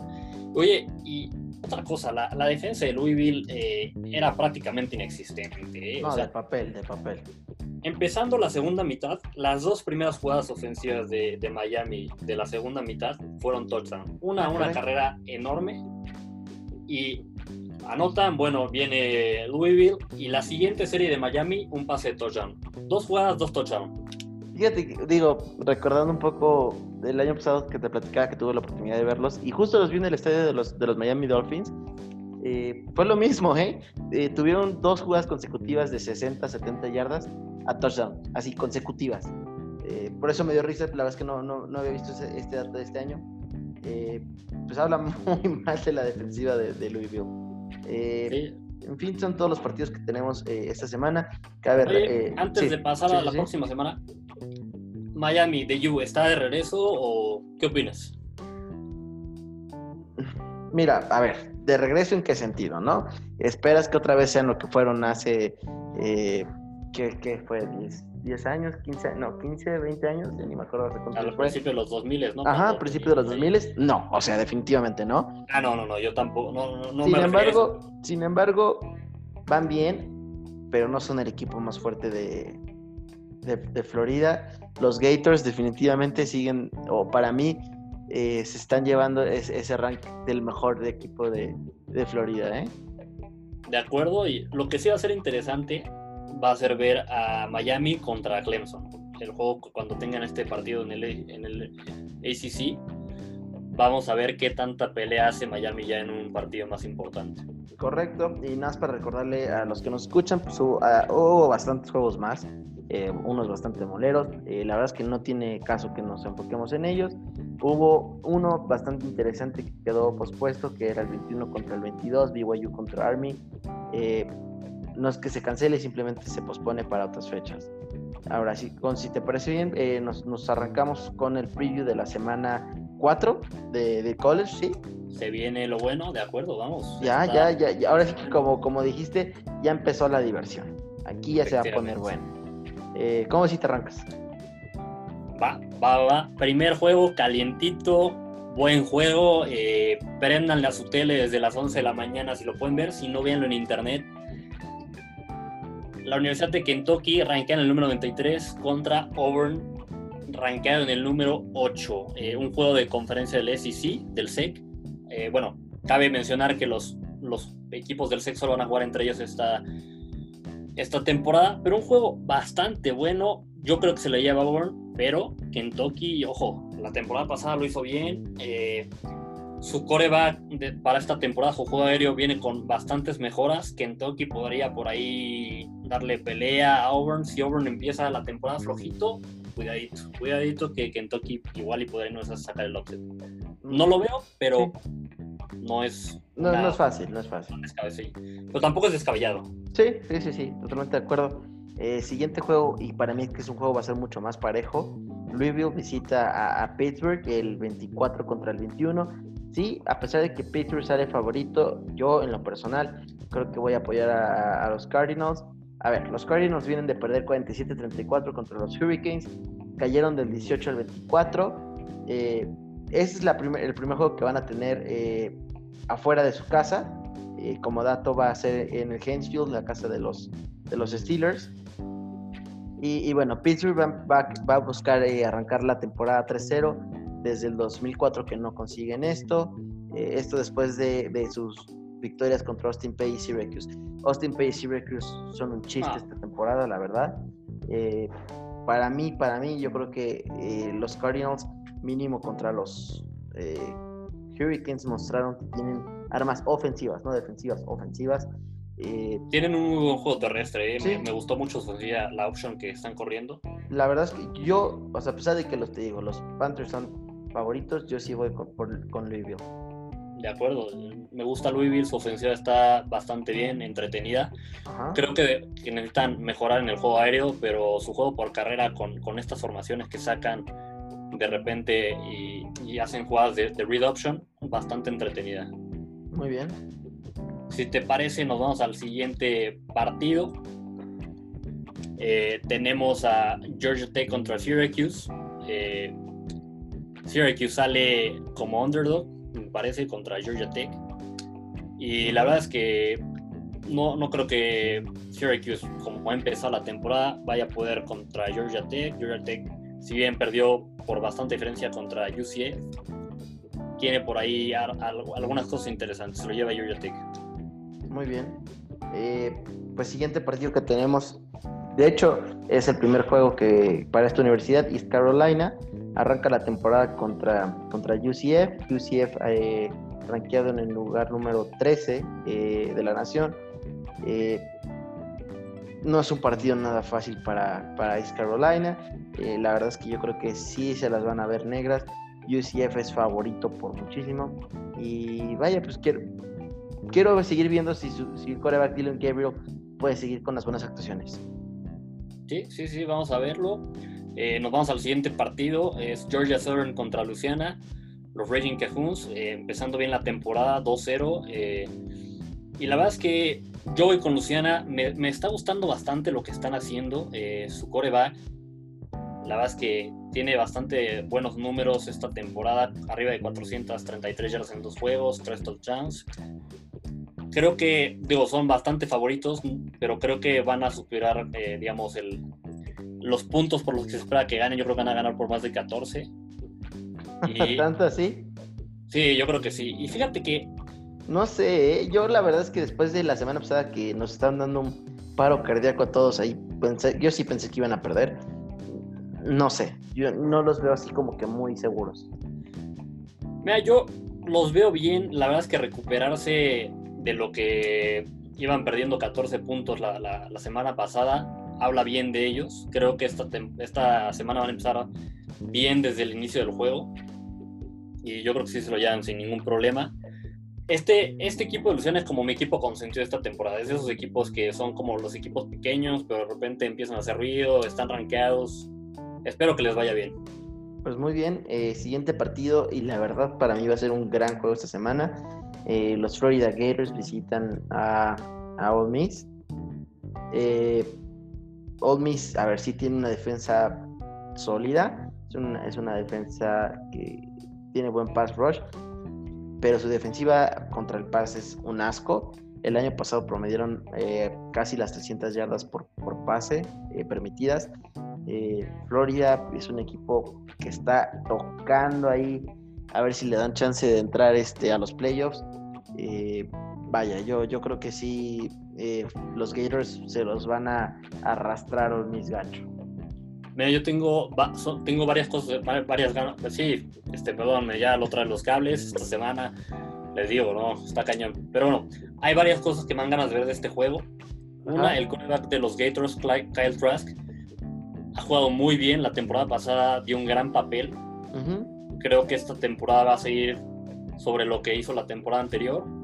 Speaker 2: Oye, y otra cosa, la, la defensa de Louisville eh, era prácticamente inexistente.
Speaker 1: ¿eh? No, de papel, de papel.
Speaker 2: Empezando la segunda mitad, las dos primeras jugadas ofensivas de, de Miami de la segunda mitad fueron touchdown. Una, una carrera enorme y anotan, bueno, viene Louisville y la siguiente serie de Miami, un pase de touchdown. Dos jugadas, dos touchdown.
Speaker 1: Fíjate, digo, recordando un poco del año pasado que te platicaba que tuve la oportunidad de verlos y justo los vi en el estadio de los, de los Miami Dolphins. Eh, fue lo mismo, ¿eh? ¿eh? Tuvieron dos jugadas consecutivas de 60, 70 yardas a touchdown, así consecutivas. Eh, por eso me dio risa, la verdad es que no, no, no había visto este dato de este año. Pues habla muy mal de la defensiva de, de Louisville. Sí. En fin, son todos los partidos que tenemos esta semana. Cabe,
Speaker 2: Oye, antes sí, de pasar a la próxima semana, Miami de U está de regreso o qué opinas?
Speaker 1: Mira, a ver, de regreso en qué sentido, ¿no? ¿Esperas que otra vez sean lo que fueron hace, eh, ¿qué, ¿qué, fue? 10, 10, años, 15, no, 15, 20 años, ya ni me acuerdo hace
Speaker 2: cuánto Al principio de los 2000, ¿no?
Speaker 1: Ajá, al principio de los 2000, no, o sea, definitivamente no.
Speaker 2: Ah, no, no, no, yo tampoco, no, no, no
Speaker 1: sin
Speaker 2: me
Speaker 1: embargo, Sin embargo, van bien, pero no son el equipo más fuerte de, de, de Florida los Gators definitivamente siguen, o para mí, eh, se están llevando ese, ese rank del mejor de equipo de, de, Florida. ¿eh?
Speaker 2: De acuerdo, y lo que sí va a ser interesante va a ser ver a Miami contra Clemson. El juego cuando tengan este partido en el, ACC, vamos a ver qué tanta pelea hace Miami ya en un partido más importante.
Speaker 1: Correcto, y nada más para recordarle a los que nos escuchan, pues hubo, uh, bastantes juegos más eh, unos bastante moleros. Eh, la verdad es que no tiene caso que nos enfoquemos en ellos. Hubo uno bastante interesante que quedó pospuesto, que era el 21 contra el 22, BYU contra Army. Eh, no es que se cancele, simplemente se pospone para otras fechas. Ahora, si, con, si te parece bien, eh, nos, nos, arrancamos con el preview de la semana 4 de, de, college, ¿sí?
Speaker 2: Se viene lo bueno, de acuerdo, vamos.
Speaker 1: Ya, ya, ya, ya, ahora sí que como, como dijiste, ya empezó la diversión. Aquí ya se va a poner bueno. Eh, ¿Cómo si te arrancas?
Speaker 2: Va, va, va. Primer juego calientito, buen juego. Eh, préndanle a su tele desde las 11 de la mañana si lo pueden ver, si no, véanlo en internet. La Universidad de Kentucky rankea en el número 93 contra Auburn, rankeado en el número 8. Eh, un juego de conferencia del SEC, del SEC. Eh, bueno, cabe mencionar que los, los equipos del SEC solo van a jugar entre ellos esta esta temporada, pero un juego bastante bueno. Yo creo que se le lleva a Auburn, pero Kentucky, ojo, la temporada pasada lo hizo bien. Eh, su coreback para esta temporada, su juego aéreo viene con bastantes mejoras. Kentucky podría por ahí darle pelea a Auburn. Si Auburn empieza la temporada flojito, cuidadito, cuidadito que Kentucky igual y podría no sacar el upset. No lo veo, pero no es.
Speaker 1: No, no, es fácil, no es fácil.
Speaker 2: Pero tampoco es descabellado.
Speaker 1: Sí, sí, sí, sí, totalmente de acuerdo. Eh, siguiente juego, y para mí que es un juego va a ser mucho más parejo. Louisville visita a, a, Pittsburgh el 24 contra el 21. Sí, a pesar de que Pittsburgh sale favorito, yo en lo personal creo que voy a apoyar a, los Cardinals. A ver, los Cardinals vienen de perder 47-34 contra los Hurricanes, cayeron del 18 al 24. Eh, ese es el primer juego que van a tener eh, afuera de su casa. Eh, como dato va a ser en el Hainesfield, la casa de los, de los Steelers. Y, bueno, Pittsburgh va, a buscar arrancar la temporada 3-0 desde el 2004 que no consiguen esto. Eh, esto después de, de, sus victorias contra Austin Pay y Syracuse. Austin Pay y Syracuse son un chiste ah. esta temporada, la verdad. para mí, para mí, yo creo que eh, los Cardinals, mínimo contra los eh, Hurricanes, mostraron que tienen armas ofensivas, no defensivas, ofensivas.
Speaker 2: Eh, tienen un muy buen juego terrestre, me, gustó mucho la opción que están corriendo.
Speaker 1: La verdad es que yo, o sea, a pesar de que los te digo, los Panthers son favoritos, yo sí voy con, con Louisville.
Speaker 2: De acuerdo, me gusta Louisville, su ofensiva está bastante bien, entretenida. Creo que, necesitan mejorar en el juego aéreo, pero su juego por carrera con, con estas formaciones que sacan de repente y, hacen jugadas de, de, read option, bastante entretenida.
Speaker 1: Muy bien.
Speaker 2: Si te parece, nos vamos al siguiente partido. Eh, tenemos a Georgia Tech contra Syracuse. Eh, Syracuse sale como underdog me parece, contra Georgia Tech. Y la verdad es que no, no creo que Syracuse, como ha empezado la temporada, vaya a poder contra Georgia Tech. Georgia Tech, si bien perdió por bastante diferencia contra UCF, tiene por ahí algunas cosas interesantes. Lo lleva Georgia Tech.
Speaker 1: Muy bien. Eh, pues siguiente partido que tenemos, de hecho, es el primer juego que para esta universidad, East Carolina, arranca la temporada contra, contra UCF, UCF eh, rankeado en el lugar número 13 eh, de la nación. Eh, no es un partido nada fácil para, para East Carolina. Eh, la verdad es que yo creo que sí se las van a ver negras. UCF es favorito por muchísimo. Y vaya, pues quiero, quiero seguir viendo si, si el coreback Dylan Gabriel puede seguir con las buenas actuaciones.
Speaker 2: Sí, sí, sí, vamos a verlo. Eh, nos vamos al siguiente partido, es Georgia Southern contra Luciana, los Raging Cajuns, eh, empezando bien la temporada 2-0. Eh, y la verdad es que yo voy con Luciana, me, está gustando bastante lo que están haciendo, su coreback. La verdad es que tiene bastante buenos números esta temporada, arriba de 433 yardas en dos juegos, tres touchdowns. Creo que, digo, son bastante favoritos, pero creo que van a superar, digamos, el, los puntos por los que se espera que ganen, yo creo que van a ganar por más de 14.
Speaker 1: Y, ¿Tanto así?
Speaker 2: Sí, yo creo que sí. Y fíjate que...
Speaker 1: No sé, ¿eh? yo la verdad es que después de la semana pasada que nos estaban dando un paro cardíaco a todos ahí, pensé, yo sí pensé que iban a perder. No sé, yo no los veo así como que muy seguros.
Speaker 2: Mira, yo los veo bien, la verdad es que recuperarse de lo que iban perdiendo 14 puntos la, la semana pasada, habla bien de ellos. Creo que esta, esta semana van a empezar bien desde el inicio del juego. Y yo creo que sí se lo llevan sin ningún problema. Este, este equipo de Luciana es como mi equipo consentido esta temporada. Es de esos equipos que son como los equipos pequeños, pero de repente empiezan a hacer ruido, están rankeados. Espero que les vaya bien.
Speaker 1: Pues muy bien, eh, siguiente partido y la verdad para mí va a ser un gran juego esta semana. Eh, los Florida Gators visitan a, a Ole Miss. Eh, Old Miss, a ver, si tiene una defensa sólida. Es una, defensa que tiene buen pass rush. Pero su defensiva contra el pass es un asco. El año pasado promedieron eh, casi las 300 yardas por, pase eh, permitidas. Eh, Florida es un equipo que está tocando ahí a ver si le dan chance de entrar este, a los playoffs. Vaya, yo, yo creo que sí eh, los Gators se los van a arrastrar o mis ganchos.
Speaker 2: Mira, yo tengo, tengo varias cosas, varias ganas. Pues sí, este, perdón, ya lo traen los cables esta semana. Les digo, no, está cañón. Pero bueno, hay varias cosas que me dan ganas de ver de este juego. Una, el quarterback de los Gators, Kyle Trask, ha jugado muy bien. La temporada pasada dio un gran papel. Creo que esta temporada va a seguir sobre lo que hizo la temporada anterior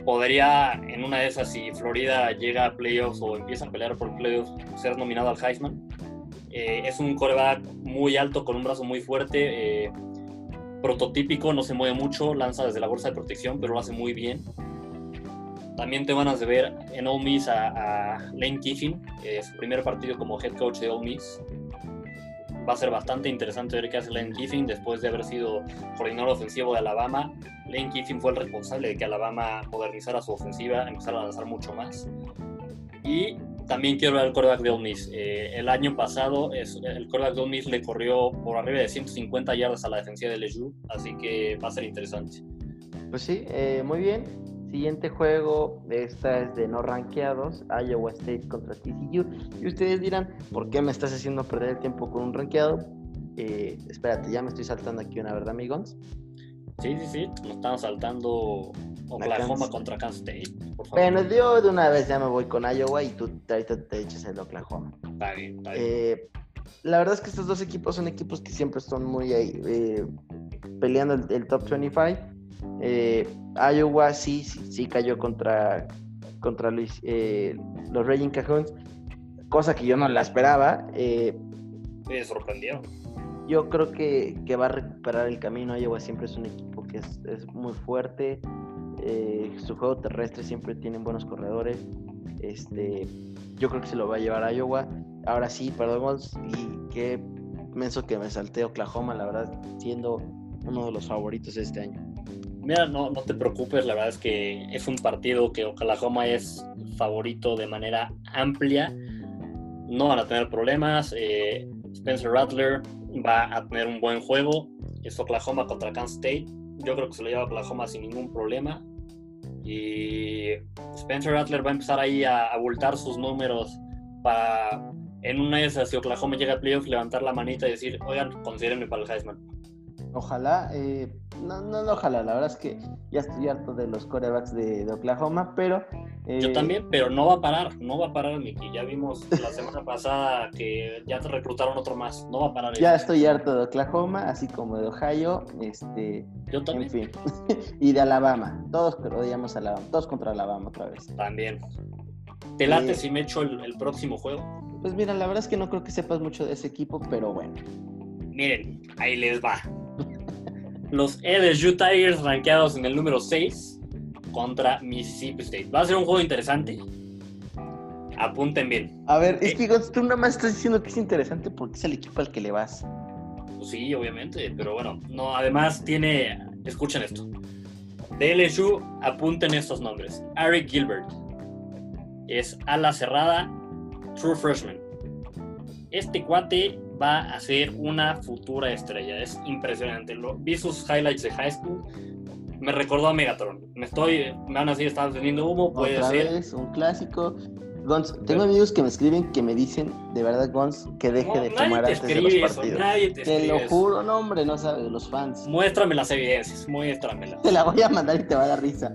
Speaker 2: podría, en una de esas, si Florida llega a playoffs o empieza a pelear por playoffs, ser nominado al Heisman. Eh, es un coreback muy alto, con un brazo muy fuerte, eh, prototípico, no se mueve mucho, lanza desde la bolsa de protección, pero lo hace muy bien. También te van a ver en Ole Miss a, Lane Kiffin, su primer partido como head coach de Ole Miss va a ser bastante interesante ver qué hace Lane Kiffin después de haber sido coordinador ofensivo de Alabama. Lane Kiffin fue el responsable de que Alabama modernizara su ofensiva, empezara a lanzar mucho más. Y también quiero ver el quarterback de Ole Miss. Eh, el año pasado el quarterback de Miss le corrió por arriba de 150 yardas a la defensiva de LSU, así que va a ser interesante.
Speaker 1: Pues sí, eh, muy bien. Siguiente juego, esta es de no rankeados, Iowa State contra TCU. Y ustedes dirán, ¿por qué me estás haciendo perder el tiempo con un rankeado? Eh, espérate, ya me estoy saltando aquí una verdad, amigos.
Speaker 2: Sí, sí, sí, nos estamos saltando Oklahoma contra Kansas State.
Speaker 1: Por favor. Bueno, yo de una vez ya me voy con Iowa y tú ahorita te echas el Oklahoma.
Speaker 2: Está bien, está bien.
Speaker 1: Eh, la verdad es que estos dos equipos son equipos que siempre están muy ahí, eh, peleando el, top 25. Eh, Iowa sí, sí, cayó contra, contra los, eh, los Raging Cajuns, cosa que yo no la esperaba.
Speaker 2: Eh, Me sorprendió.
Speaker 1: Yo creo que, va a recuperar el camino. Iowa siempre es un equipo que es, muy fuerte. su juego terrestre siempre tienen buenos corredores. Este, yo creo que se lo va a llevar a Iowa. Ahora sí, perdón, y qué menso que me salté Oklahoma, la verdad, siendo uno de los favoritos este año.
Speaker 2: Mira, no, no te preocupes, la verdad es que es un partido que Oklahoma es favorito de manera amplia. No van a tener problemas. Eh, Spencer Rattler va a tener un buen juego. Es Oklahoma contra Kansas State. Yo creo que se lo lleva Oklahoma sin ningún problema. Y Spencer Rattler va a empezar ahí a abultar sus números para en una de esas, si Oklahoma llega a playoff, levantar la manita y decir, oigan, considérenme para el Heisman.
Speaker 1: Ojalá, eh, no, no, ojalá, la verdad es que ya estoy harto de los corebacks de, Oklahoma, pero...
Speaker 2: Yo eh, también, pero no va a parar, no va a parar, Miki. Ya vimos la semana pasada que ya te reclutaron otro más, no va a parar.
Speaker 1: Ya estoy harto de Oklahoma, así como de Ohio, este...
Speaker 2: Yo también.
Speaker 1: En fin, y de Alabama, todos odiamos Alabama, todos contra Alabama otra vez.
Speaker 2: También. ¿Te late si me echo el, próximo juego?
Speaker 1: Pues mira, la verdad es que no creo que sepas mucho de ese equipo, pero bueno.
Speaker 2: Miren, ahí les va. Los LSU Tigers rankeados en el número 6 contra Mississippi State. Va a ser un juego interesante. Apunten bien.
Speaker 1: A ver, es eh, que tú nada más estás diciendo que es interesante porque es el equipo al que le vas.
Speaker 2: Pues sí, obviamente, pero bueno, no, además tiene, escuchen esto. De LSU apunten estos nombres. Eric Gilbert, es ala cerrada, true freshman. Este cuate va a ser una futura estrella, es impresionante. Lo, vi sus highlights de high school, me recordó a Megatron. Me estoy, me van a decir, estaba teniendo humo, puede ser.
Speaker 1: un clásico. Gons, tengo amigos que me escriben que me dicen, de verdad, Gons, que deje de tomar antes de los partidos.
Speaker 2: nadie te,
Speaker 1: te lo juro, no, hombre, no sabes, los fans.
Speaker 2: Muéstrame las evidencias, muéstramelas.
Speaker 1: Te la voy a mandar y te va a dar risa.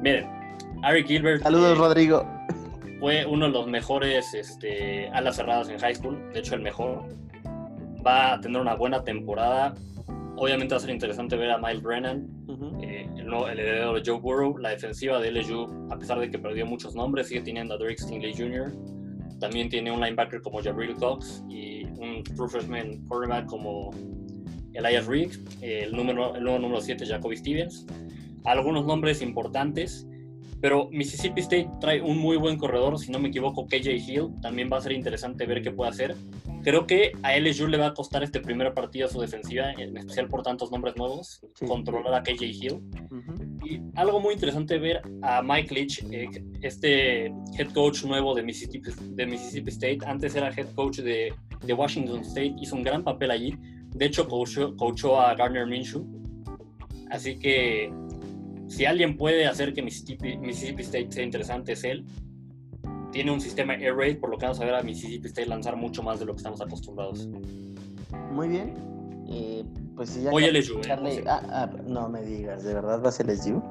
Speaker 2: Miren, Ari Gilbert.
Speaker 1: Saludos, eh, Rodrigo.
Speaker 2: Fue uno de los mejores este, alas cerradas en high school, de hecho el mejor. Va a tener una buena temporada. Obviamente va a ser interesante ver a Miles Brennan, eh, el, heredero de Joe Burrow. La defensiva de LSU, a pesar de que perdió muchos nombres, sigue teniendo a Drake Stingley Jr. También tiene un linebacker como Jabril Cox y un true freshman quarterback como Elias Rigg, el número, el número 7 Jacoby Stevens. Algunos nombres importantes pero Mississippi State trae un muy buen corredor, si no me equivoco, KJ Hill. También va a ser interesante ver qué puede hacer. Creo que a LSU le va a costar este primer partido a su defensiva, en especial por tantos nombres nuevos, controlar a KJ Hill. Y algo muy interesante ver a Mike Leach, eh, este head coach nuevo de Mississippi, de Mississippi State. Antes era head coach de, de Washington State, hizo un gran papel allí. De hecho, coachó, coachó a Garner Minshew. Así que si alguien puede hacer que Mississippi, State sea interesante es él. Tiene un sistema air raid, por lo que vamos a ver a Mississippi State lanzar mucho más de lo que estamos acostumbrados.
Speaker 1: Muy bien. Eh, pues si ya
Speaker 2: Oye, LSU.
Speaker 1: ¿eh? Ah, ah, no me digas, ¿de verdad va a ser LSU?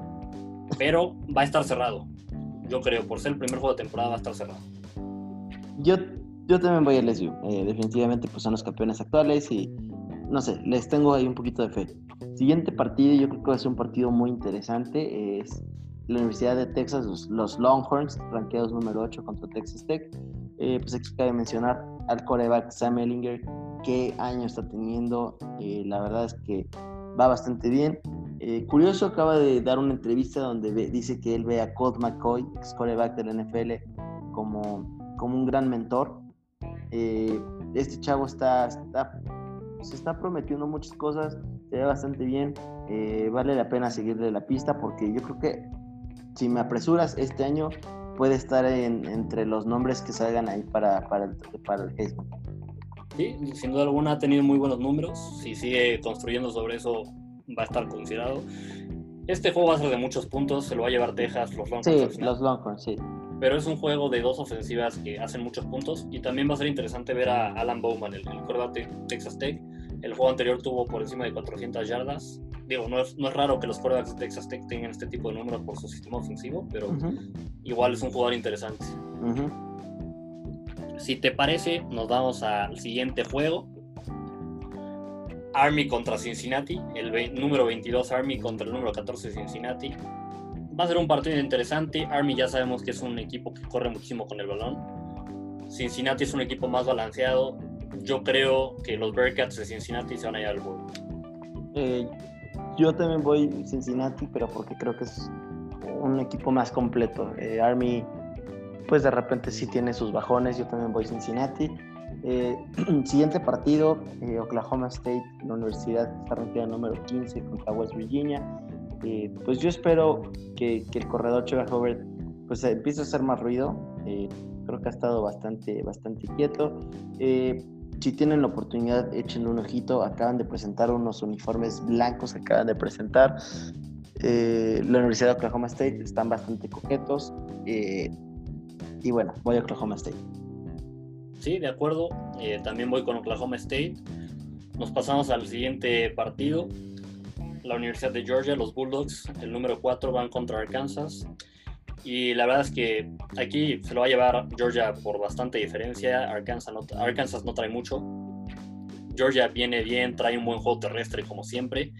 Speaker 2: Pero va a estar cerrado. Yo creo, por ser el primer juego de temporada va a estar cerrado.
Speaker 1: Yo, yo también voy a LSU. Eh, definitivamente pues son los campeones actuales y no sé, les tengo ahí un poquito de fe. Siguiente partido, yo creo que va a ser un partido muy interesante. Es la Universidad de Texas, los, Longhorns, ranqueados número 8 contra Texas Tech. Eh, pues aquí cabe mencionar al coreback Sam Ellinger, qué año está teniendo. Eh, la verdad es que va bastante bien. Eh, curioso, acaba de dar una entrevista donde dice que él ve a Colt McCoy, ex coreback del NFL, como, como un gran mentor. este chavo está, está se está prometiendo muchas cosas, se ve bastante bien, vale la pena seguirle la pista porque yo creo que si me apresuras este año puede estar entre los nombres que salgan ahí para, para, el, para el Facebook.
Speaker 2: Sí, sin duda alguna ha tenido muy buenos números, si sigue construyendo sobre eso va a estar considerado. Este juego va a ser de muchos puntos, se lo va a llevar Texas, los
Speaker 1: Longhorns. Sí, los Longhorns, sí.
Speaker 2: Pero es un juego de dos ofensivas que hacen muchos puntos y también va a ser interesante ver a Alan Bowman, el, el de Texas Tech. El juego anterior tuvo por encima de 400 yardas. Digo, no es, no es raro que los quarterbacks de Texas Tech tengan este tipo de números por su sistema ofensivo, pero igual es un jugador interesante. Si te parece, nos vamos al siguiente juego. Army contra Cincinnati, el número 22 Army contra el número 14 Cincinnati. Va a ser un partido interesante. Army ya sabemos que es un equipo que corre muchísimo con el balón. Cincinnati es un equipo más balanceado. Yo creo que los Bearcats de Cincinnati se van a ir al juego.
Speaker 1: Eh, yo también voy Cincinnati, pero porque creo que es un equipo más completo. Eh, Army, pues de repente sí tiene sus bajones. Yo también voy Cincinnati. Eh, siguiente partido, eh, Oklahoma State, la universidad está rankada número 15 contra West Virginia. Eh, pues yo espero que, el corredor Trevor Howard pues empiece a hacer más ruido. creo que ha estado bastante, bastante quieto. Si tienen la oportunidad, echen un ojito. Acaban de presentar unos uniformes blancos acaban de presentar. la Universidad de Oklahoma State están bastante coquetos. y bueno, voy a Oklahoma State.
Speaker 2: Sí, de acuerdo. Eh, también voy con Oklahoma State. Nos pasamos al siguiente partido. La Universidad de Georgia, los Bulldogs, el número 4 van contra Arkansas. Y la verdad es que aquí se lo va a llevar Georgia por bastante diferencia. Arkansas no, Arkansas no trae mucho. Georgia viene bien, trae un buen juego terrestre como siempre.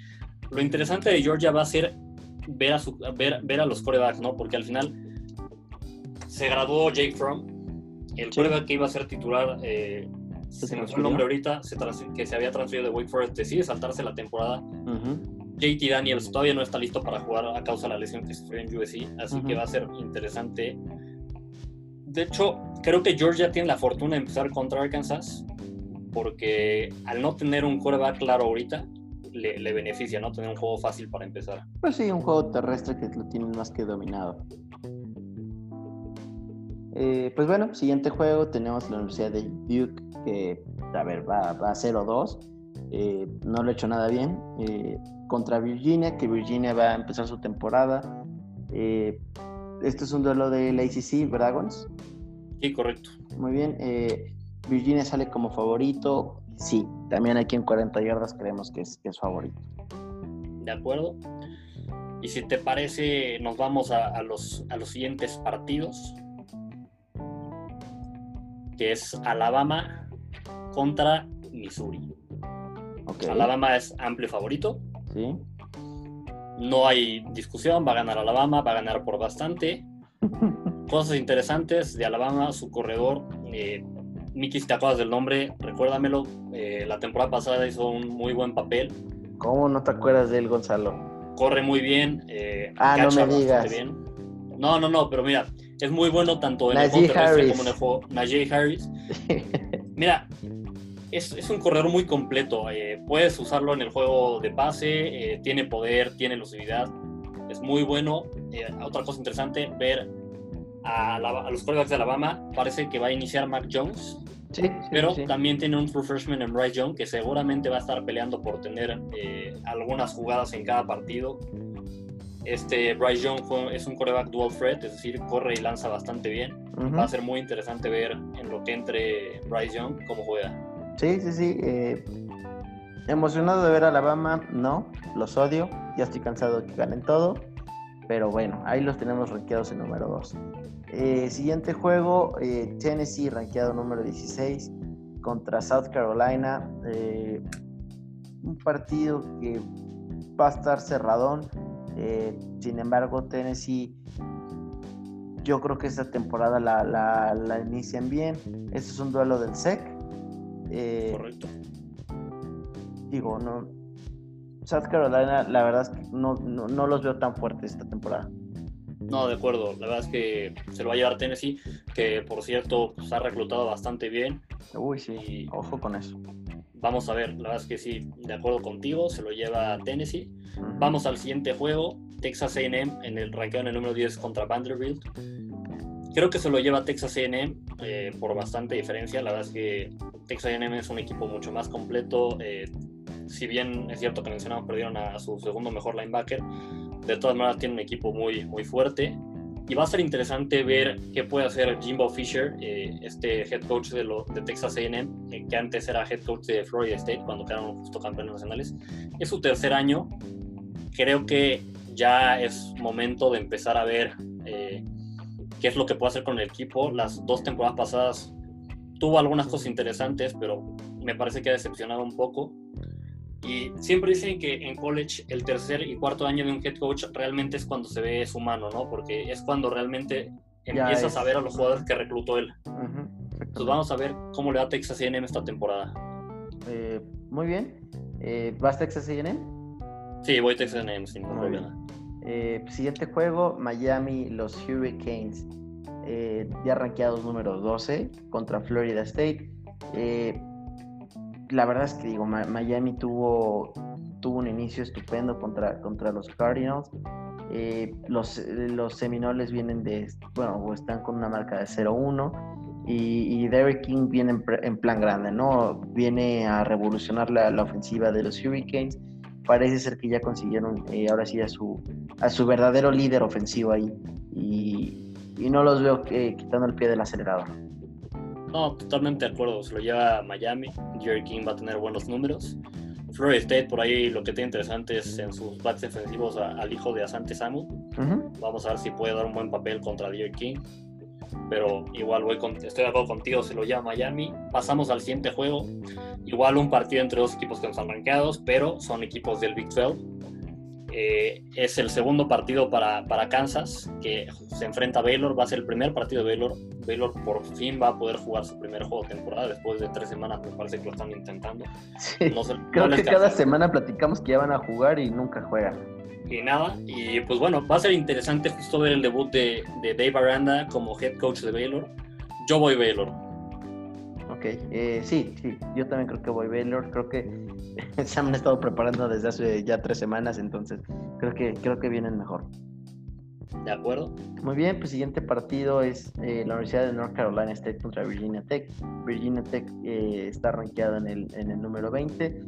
Speaker 2: Lo interesante de Georgia va a ser ver a, su, ver, ver a los corebacks, ¿no? Porque al final se graduó Jake Fromm, el sí. que iba a ser titular, eh, se me el nombre ahorita, que se había transferido de Wake Forest, decide saltarse la temporada. JT Daniels todavía no está listo para jugar a causa de la lesión que sufrió en USC, así que va a ser interesante. De hecho, creo que Georgia tiene la fortuna de empezar contra Arkansas, porque al no tener un quarterback claro ahorita, le, le, beneficia, ¿no? Tener un juego fácil para empezar.
Speaker 1: Pues sí, un juego terrestre que lo tienen más que dominado. Eh, pues bueno, siguiente juego tenemos la Universidad de Duke, que a ver, va, va a 0-2. Eh, no lo ha hecho nada bien. Eh, contra Virginia, que Virginia va a empezar su temporada. este es un duelo de la ACC, Dragons.
Speaker 2: Sí, correcto.
Speaker 1: Muy bien. Virginia sale como favorito. Sí, también aquí en 40 yardas creemos que es, que es favorito.
Speaker 2: De acuerdo. Y si te parece, nos vamos a, los, a los siguientes partidos que es Alabama contra Missouri. Alabama es amplio favorito.
Speaker 1: Sí.
Speaker 2: No hay discusión, va a ganar Alabama, va a ganar por bastante. Cosas interesantes de Alabama, su corredor. Eh, Miki, si te acuerdas del nombre, recuérdamelo. Eh, la temporada pasada hizo un muy buen papel.
Speaker 1: ¿Cómo no te acuerdas de él, Gonzalo?
Speaker 2: Corre muy bien. Eh,
Speaker 1: ah, no me digas.
Speaker 2: No, no, no, pero mira, es muy bueno tanto en el juego terrestre como en el juego. Najee Harris. Mira, es, un corredor muy completo. Eh, puedes usarlo en el juego de pase, eh, tiene poder, tiene elusividad. Es muy bueno. Eh, otra cosa interesante, ver a, los quarterbacks de Alabama. Parece que va a iniciar Mac Jones.
Speaker 1: Sí,
Speaker 2: pero también tiene un true freshman en Bryce Young que seguramente va a estar peleando por tener algunas jugadas en cada partido. Este Bryce Young es un coreback dual threat, es decir, corre y lanza bastante bien. Va a ser muy interesante ver en lo que entre Bryce Young cómo juega.
Speaker 1: Sí, sí, sí. Eh, emocionado de ver a Alabama, no, los odio. Ya estoy cansado de que ganen todo. Pero bueno, ahí los tenemos rankeados en número 2. Eh, siguiente juego, eh, Tennessee rankeado número 16 contra South Carolina. un partido que va a estar cerradón. Sin embargo, Tennessee, yo creo que esta temporada la, la, inician bien. Este es un duelo del SEC.
Speaker 2: Eh, Correcto.
Speaker 1: Digo, no. South Carolina, la verdad es que no, no, los veo tan fuertes esta temporada.
Speaker 2: No, de acuerdo. La verdad es que se lo va a llevar Tennessee, que por cierto se pues, ha reclutado bastante bien.
Speaker 1: Uy, sí. Ojo con eso.
Speaker 2: Vamos a ver, la verdad es que sí, de acuerdo contigo, se lo lleva Tennessee. Vamos al siguiente juego, Texas AM en el ranqueo en el número 10 contra Vanderbilt. Creo que se lo lleva Texas AM eh, por bastante diferencia. La verdad es que Texas AM es un equipo mucho más completo. Eh, si bien es cierto que mencionamos, perdieron a, su segundo mejor linebacker, de todas maneras tiene un equipo muy, muy fuerte. Y va a ser interesante ver qué puede hacer Jimbo Fisher, eh, este head coach de, lo, de Texas AM, eh, que antes era head coach de Florida State cuando quedaron justo campeones nacionales. Es su tercer año. Creo que ya es momento de empezar a ver qué es lo que puede hacer con el equipo. Las dos temporadas pasadas tuvo algunas cosas interesantes, pero me parece que ha decepcionado un poco. Y siempre dicen que en college el tercer y cuarto año de un head coach realmente es cuando se ve su mano, ¿no? Porque es cuando realmente empiezas a ver a los jugadores que reclutó él. Entonces vamos a ver cómo le va a Texas A&M esta temporada.
Speaker 1: Eh, muy bien. Eh, ¿Vas Texas A&M?
Speaker 2: Sí, voy a Texas A&M sin problema.
Speaker 1: Eh, siguiente juego, Miami, los Hurricanes. ya rankeados número 12 contra Florida State la verdad es que digo, Miami tuvo, tuvo un inicio estupendo contra, contra los Cardinals. Eh, los, los Seminoles vienen de, bueno, están con una marca de 0-1 y, y, Derek King viene en, plan grande, ¿no? Viene a revolucionar la, la, ofensiva de los Hurricanes. Parece ser que ya consiguieron eh, ahora sí a su, a su verdadero líder ofensivo ahí y, y no los veo eh, quitando el pie del acelerador.
Speaker 2: No, totalmente de acuerdo. Se lo lleva a Miami. Jerry King va a tener buenos números. Florida State, por ahí lo que tiene interesante es en sus backs defensivos al hijo de Asante Samu. Vamos a ver si puede dar un buen papel contra Jerry King. Pero igual voy estoy de acuerdo contigo, se lo lleva Miami. Pasamos al siguiente juego. Igual un partido entre dos equipos que no están rankeados, pero son equipos del Big 12. Eh, es el segundo partido para, para, Kansas, que se enfrenta a Baylor. Va a ser el primer partido de Baylor. Baylor por fin va a poder jugar su primer juego de temporada después de tres semanas. Me parece que lo están intentando.
Speaker 1: creo que cada semana platicamos que ya van a jugar y nunca juegan.
Speaker 2: Y nada, y pues bueno, va a ser interesante justo ver el debut de, de Dave Aranda como head coach de Baylor. Yo voy Baylor.
Speaker 1: Ok, eh, sí, sí, yo también creo que voy Baylor, creo que se han estado preparando desde hace ya tres semanas, entonces creo que, creo que vienen mejor.
Speaker 2: De acuerdo.
Speaker 1: Muy bien, pues siguiente partido es eh, la Universidad de North Carolina State contra Virginia Tech. Virginia Tech eh, está rankeado en el, en el número 20.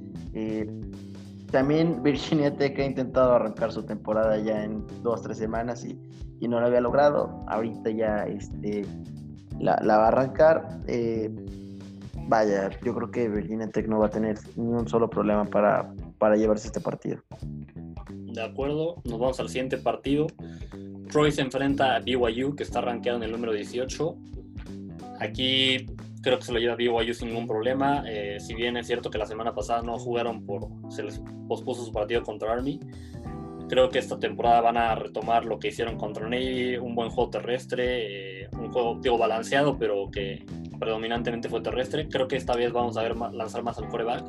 Speaker 1: También Virginia Tech ha intentado arrancar su temporada ya en dos, tres semanas y, y no lo había logrado. Ahorita ya este, la, va a arrancar vaya, yo creo que Virginia Tech no va a tener ni un solo problema para, para llevarse este partido.
Speaker 2: De acuerdo, nos vamos al siguiente partido. Troy se enfrenta a BYU, que está rankeado en el número 18. Aquí creo que se lo lleva BYU sin ningún problema. Eh, si bien es cierto que la semana pasada no jugaron por. se les pospuso su partido contra Army. Creo que esta temporada van a retomar lo que hicieron contra Navy, un buen juego terrestre, eh, un juego digo, balanceado, pero que predominantemente fue terrestre. Creo que esta vez vamos a ver lanzar más al coreback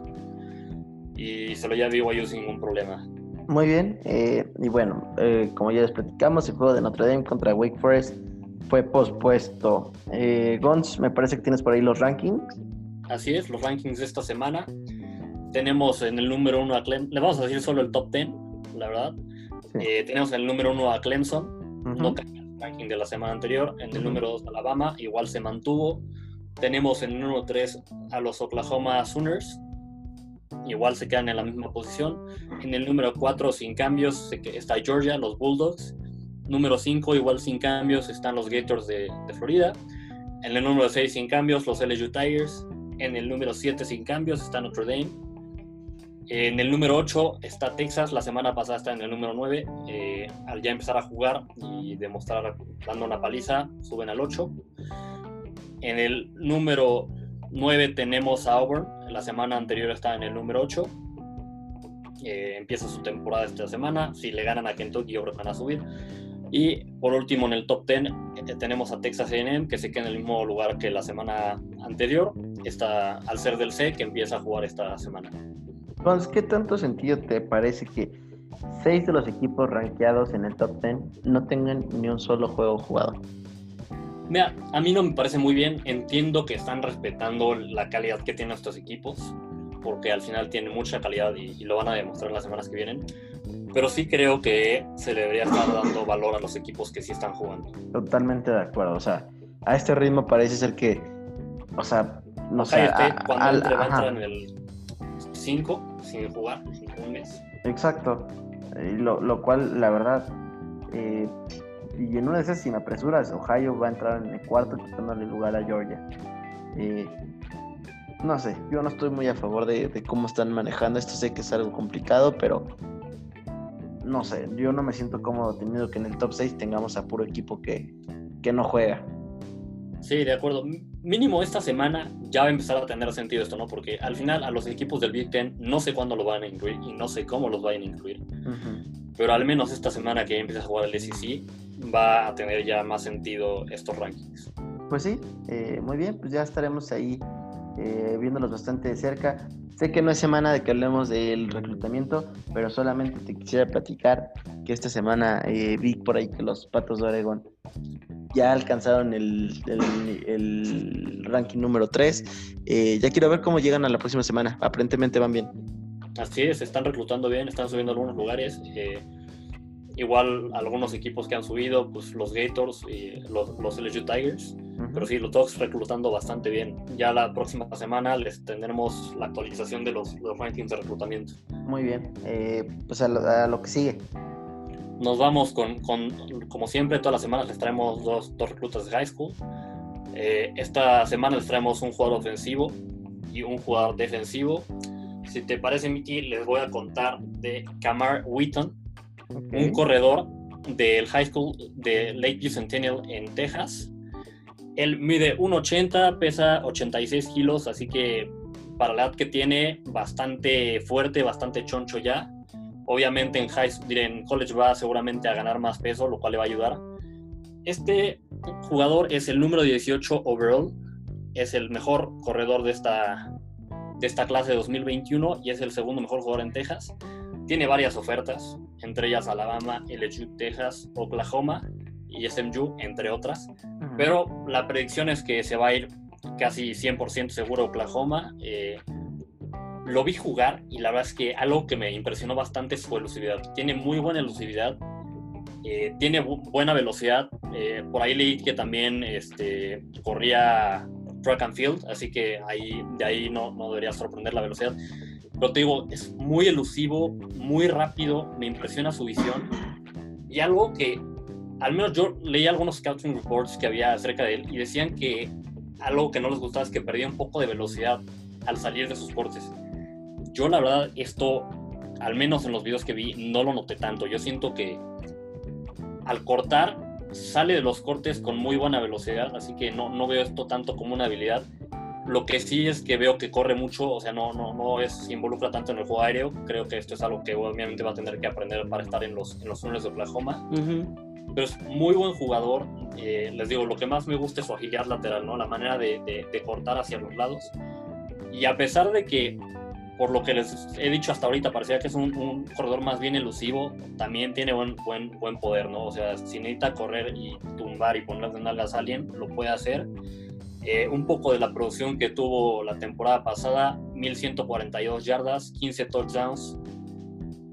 Speaker 2: y se lo lleva BYU sin ningún problema.
Speaker 1: Muy bien, eh, y bueno, eh, como ya les platicamos, el juego de Notre Dame contra Wake Forest fue pospuesto. Eh, Gons, me parece que tienes por ahí los rankings.
Speaker 2: Así es, los rankings de esta semana. Tenemos en el número uno a Clemson, le vamos a decir solo el top 10, la verdad. Eh, tenemos en el número uno a Clemson, no cambió el ranking de la semana anterior. En el número 2 Alabama, igual se mantuvo. Tenemos en el número 3 a los Oklahoma Sooners, igual se quedan en la misma posición. En el número 4 sin cambios está Georgia, los Bulldogs. Número 5 igual sin cambios están los Gators de, Florida. En el número 6 sin cambios los LSU Tigers. En el número 7 sin cambios está Notre Dame. En el número 8 está Texas, la semana pasada está en el número 9. Eh, al ya empezar a jugar y demostrar dando una paliza, suben al 8. En el número 9 tenemos a Auburn, la semana anterior está en el número 8. Eh, empieza su temporada esta semana. Si le ganan a Kentucky, que van a subir. Y por último, en el top 10 eh, tenemos a Texas AM, que se queda en el mismo lugar que la semana anterior. Está al ser del C, que empieza a jugar esta semana.
Speaker 1: Entonces, ¿qué tanto sentido te parece que seis de los equipos rankeados en el top 10 no tengan ni un solo juego jugado?
Speaker 2: Mira, a mí no me parece muy bien. Entiendo que están respetando la calidad que tienen estos equipos, porque al final tienen mucha calidad y, lo van a demostrar en las semanas que vienen. Pero sí creo que se le debería estar dando valor a los equipos que sí están jugando.
Speaker 1: Totalmente de acuerdo. O sea, a este ritmo parece ser que, o sea, no sé.
Speaker 2: cuando entre, va a entrar en el 5 sin jugar, sin un mes.
Speaker 1: Exacto. lo, lo, cual, la verdad, eh, y en una de esas, si me apresuras, Ohio va a entrar en el cuarto quitándole lugar a Georgia. Eh, no sé, yo no estoy muy a favor de, cómo están manejando esto. Sé que es algo complicado, pero no sé, yo no me siento cómodo teniendo que en el top 6 tengamos a puro equipo que, que no juega.
Speaker 2: Sí, de acuerdo. Mínimo esta semana ya va a empezar a tener sentido esto, ¿no? Porque al final a los equipos del Big Ten no sé cuándo lo van a incluir y no sé cómo los vayan a incluir. Pero al menos esta semana que empieza a jugar el SEC va a tener ya más sentido estos rankings.
Speaker 1: Pues sí, eh, muy bien, pues ya estaremos ahí eh, viéndolos bastante de cerca. Sé que no es semana de que hablemos del reclutamiento, pero solamente te quisiera platicar que esta semana eh, vi por ahí que los Patos de Oregón ya alcanzaron el, ranking número 3. Eh, ya quiero ver cómo llegan a la próxima semana. Aparentemente van bien.
Speaker 2: Así es, están reclutando bien, están subiendo algunos lugares. Eh, igual algunos equipos que han subido, pues los Gators y los, los LSU Tigers. Pero sí, los Dogs reclutando bastante bien. Ya la próxima semana les tendremos la actualización de los, los rankings de reclutamiento.
Speaker 1: Muy bien. Eh, pues a lo, que sigue.
Speaker 2: Nos vamos con, con, como siempre, todas las semanas les traemos dos, dos reclutas de high school. Eh, esta semana les traemos un jugador ofensivo y un jugador defensivo. Si te parece, Miki, les voy a contar de Kamar Wheaton, un corredor del high school de Lakeview Centennial en Texas. Él mide 1,80, pesa 86 kilos, así que para la edad que tiene, bastante fuerte, bastante choncho ya. Obviamente en, high, en college va seguramente a ganar más peso, lo cual le va a ayudar. Este jugador es el número 18 overall, es el mejor corredor de esta, de esta clase de 2021 y es el segundo mejor jugador en Texas. Tiene varias ofertas, entre ellas Alabama, LSU, Texas, Oklahoma y SMU, entre otras. Pero la predicción es que se va a ir casi 100% seguro Oklahoma. Eh, lo vi jugar y la verdad es que algo que me impresionó bastante es su elusividad. Tiene muy buena elusividad, eh, tiene buena velocidad. Eh, por ahí leí que también este, corría track and field, así que ahí, de ahí no, no debería sorprender la velocidad. Pero te digo, es muy elusivo, muy rápido, me impresiona su visión. Y algo que al menos yo leí algunos scouting reports que había acerca de él y decían que algo que no les gustaba es que perdía un poco de velocidad al salir de sus cortes. Yo la verdad esto, al menos en los videos que vi, no lo noté tanto. Yo siento que al cortar sale de los cortes con muy buena velocidad, así que no, no veo esto tanto como una habilidad. Lo que sí es que veo que corre mucho, o sea, no, no, no es, se involucra tanto en el juego aéreo. Creo que esto es algo que obviamente va a tener que aprender para estar en los, en los túneles de Oklahoma pero es muy buen jugador. Eh, les digo, lo que más me gusta es su agilidad lateral, ¿no? La manera de, de, cortar hacia los lados. Y a pesar de que, por lo que les he dicho hasta ahorita, parecía que es un, corredor más bien elusivo, también tiene buen, buen, buen poder, ¿no? O sea, si necesita correr y tumbar y poner de nalgas a alguien, lo puede hacer. Eh, un poco de la producción que tuvo la temporada pasada, 1142 yardas, 15 touchdowns,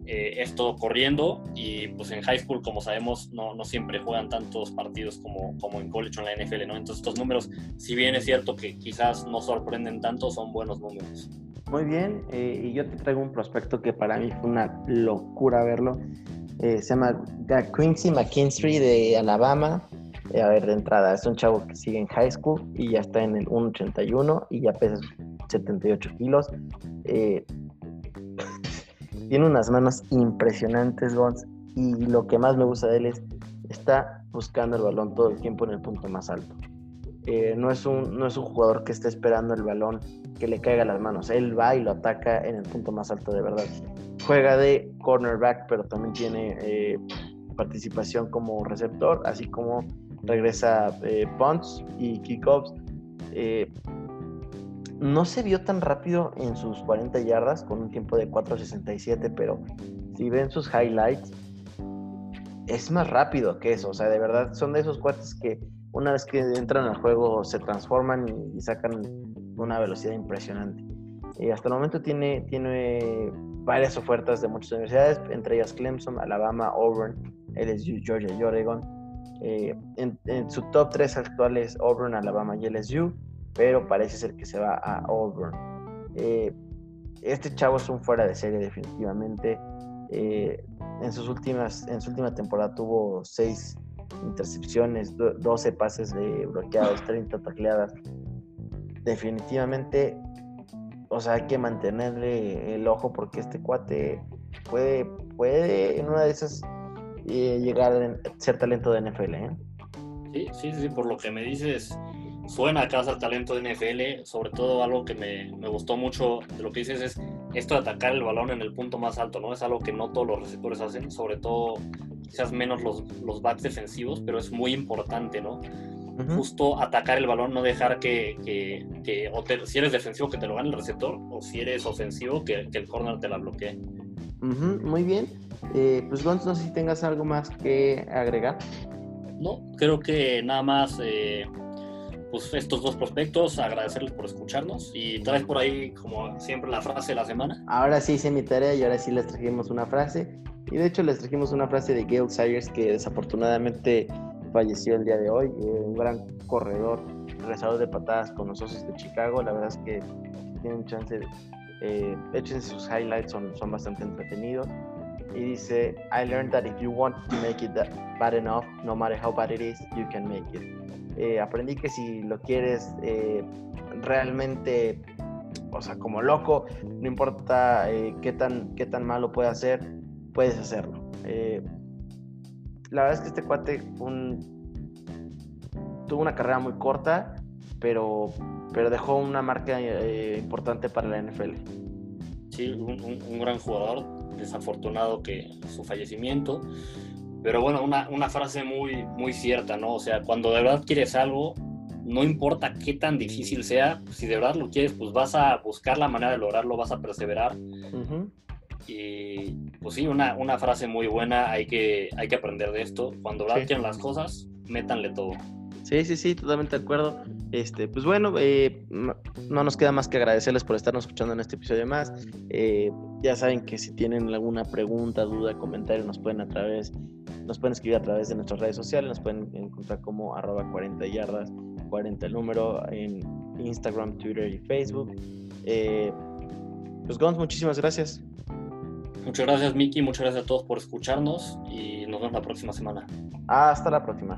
Speaker 2: eh, esto corriendo y pues en high school, como sabemos, no, no siempre juegan tantos partidos como, como en college o en la NFL, ¿no? Entonces estos números, si bien es cierto que quizás no sorprenden tanto, son buenos números.
Speaker 1: Muy bien, eh, y yo te traigo un prospecto que para mí fue una locura verlo. Eh, se llama Quincy McKinstry de Alabama. A ver, de entrada, es un chavo que sigue en high school y ya está en el 1.81 y ya pesa 78 kilos. Tiene unas manos impresionantes, Gons. Y lo que más me gusta de él es está buscando el balón todo el tiempo en el punto más alto. Eh, no, es un, no es un jugador que esté esperando el balón que le caiga a las manos. Él va y lo ataca en el punto más alto de verdad. Juega de cornerback, pero también tiene eh, participación como receptor, así como regresa eh, punts y kickoffs. Eh, no se vio tan rápido en sus 40 yardas con un tiempo de 4.67, pero si ven sus highlights, es más rápido que eso. O sea, de verdad, son de esos cuates que una vez que entran al juego se transforman y, sacan una velocidad impresionante. Y hasta el momento tiene, tiene varias ofertas de muchas universidades, entre ellas Clemson, Alabama, Auburn, LSU, Georgia y Oregon. Eh, en, su top 3 actuales, Auburn, Alabama y LSU pero parece ser que se va a Auburn. Eh, este chavo es un fuera de serie definitivamente. Eh, en, sus últimas, en su última temporada tuvo 6 intercepciones, 12 pases de bloqueados, 30 tacleadas. Definitivamente, o sea, hay que mantenerle el ojo porque este cuate puede, puede en una de esas eh, llegar a ser talento de NFL. ¿eh?
Speaker 2: Sí, sí, sí, por lo que me dices, suena a casa talento de NFL, sobre todo algo que me, me, gustó mucho de lo que dices es esto de atacar el balón en el punto más alto, ¿no? Es algo que no todos los receptores hacen, sobre todo quizás menos los, los backs defensivos, pero es muy importante, ¿no? Justo atacar el balón, no dejar que, que, que o si eres defensivo que te lo gane el receptor, o si eres ofensivo que, que el corner te la bloquee.
Speaker 1: muy bien. Eh, pues Gonz, no sé si tengas algo más que agregar.
Speaker 2: No, creo que nada más eh, pues estos dos prospectos, agradecerles por escucharnos y traes por ahí, como siempre, la frase de la semana.
Speaker 1: Ahora sí hice mi tarea y ahora sí les trajimos una frase. Y de hecho les trajimos una frase de Gail Sayers que desafortunadamente falleció el día de hoy. Eh, un gran corredor, rezador de patadas con los Osos de Chicago. La verdad es que tienen chance, eh, échense sus highlights, son, son bastante entretenidos. Y dice, I learned that if you want to make it bad enough, no matter how bad it is, you can make it. Eh, aprendí que si lo quieres eh, realmente, o sea, como loco, no importa eh, qué, tan, qué tan malo puede hacer, puedes hacerlo. la verdad es que este cuate tuvo una carrera muy corta, pero, pero dejó una marca importante para la NFL.
Speaker 2: Sí, un gran jugador, desafortunado que su fallecimiento pero bueno, una, una, frase muy, muy cierta, ¿no? O sea, cuando de verdad quieres algo, no importa qué tan difícil sea, si de verdad lo quieres, pues vas a buscar la manera de lograrlo, vas a perseverar. Y pues sí, una, una, frase muy buena, hay que, hay que aprender de esto. Cuando de verdad quieren las cosas, métanle todo.
Speaker 1: Sí, sí, sí, totalmente de acuerdo. Este, pues bueno, eh, no nos queda más que agradecerles por estarnos escuchando en este episodio más. Eh, ya saben que si tienen alguna pregunta, duda, comentario, nos pueden a través, nos pueden escribir a través de nuestras redes sociales, nos pueden encontrar como arroba 40 yardas, 40 el número en Instagram, Twitter y Facebook. Eh, pues Gons, muchísimas gracias.
Speaker 2: Muchas gracias, Miki. Muchas gracias a todos por escucharnos y nos vemos la próxima semana.
Speaker 1: Hasta la próxima.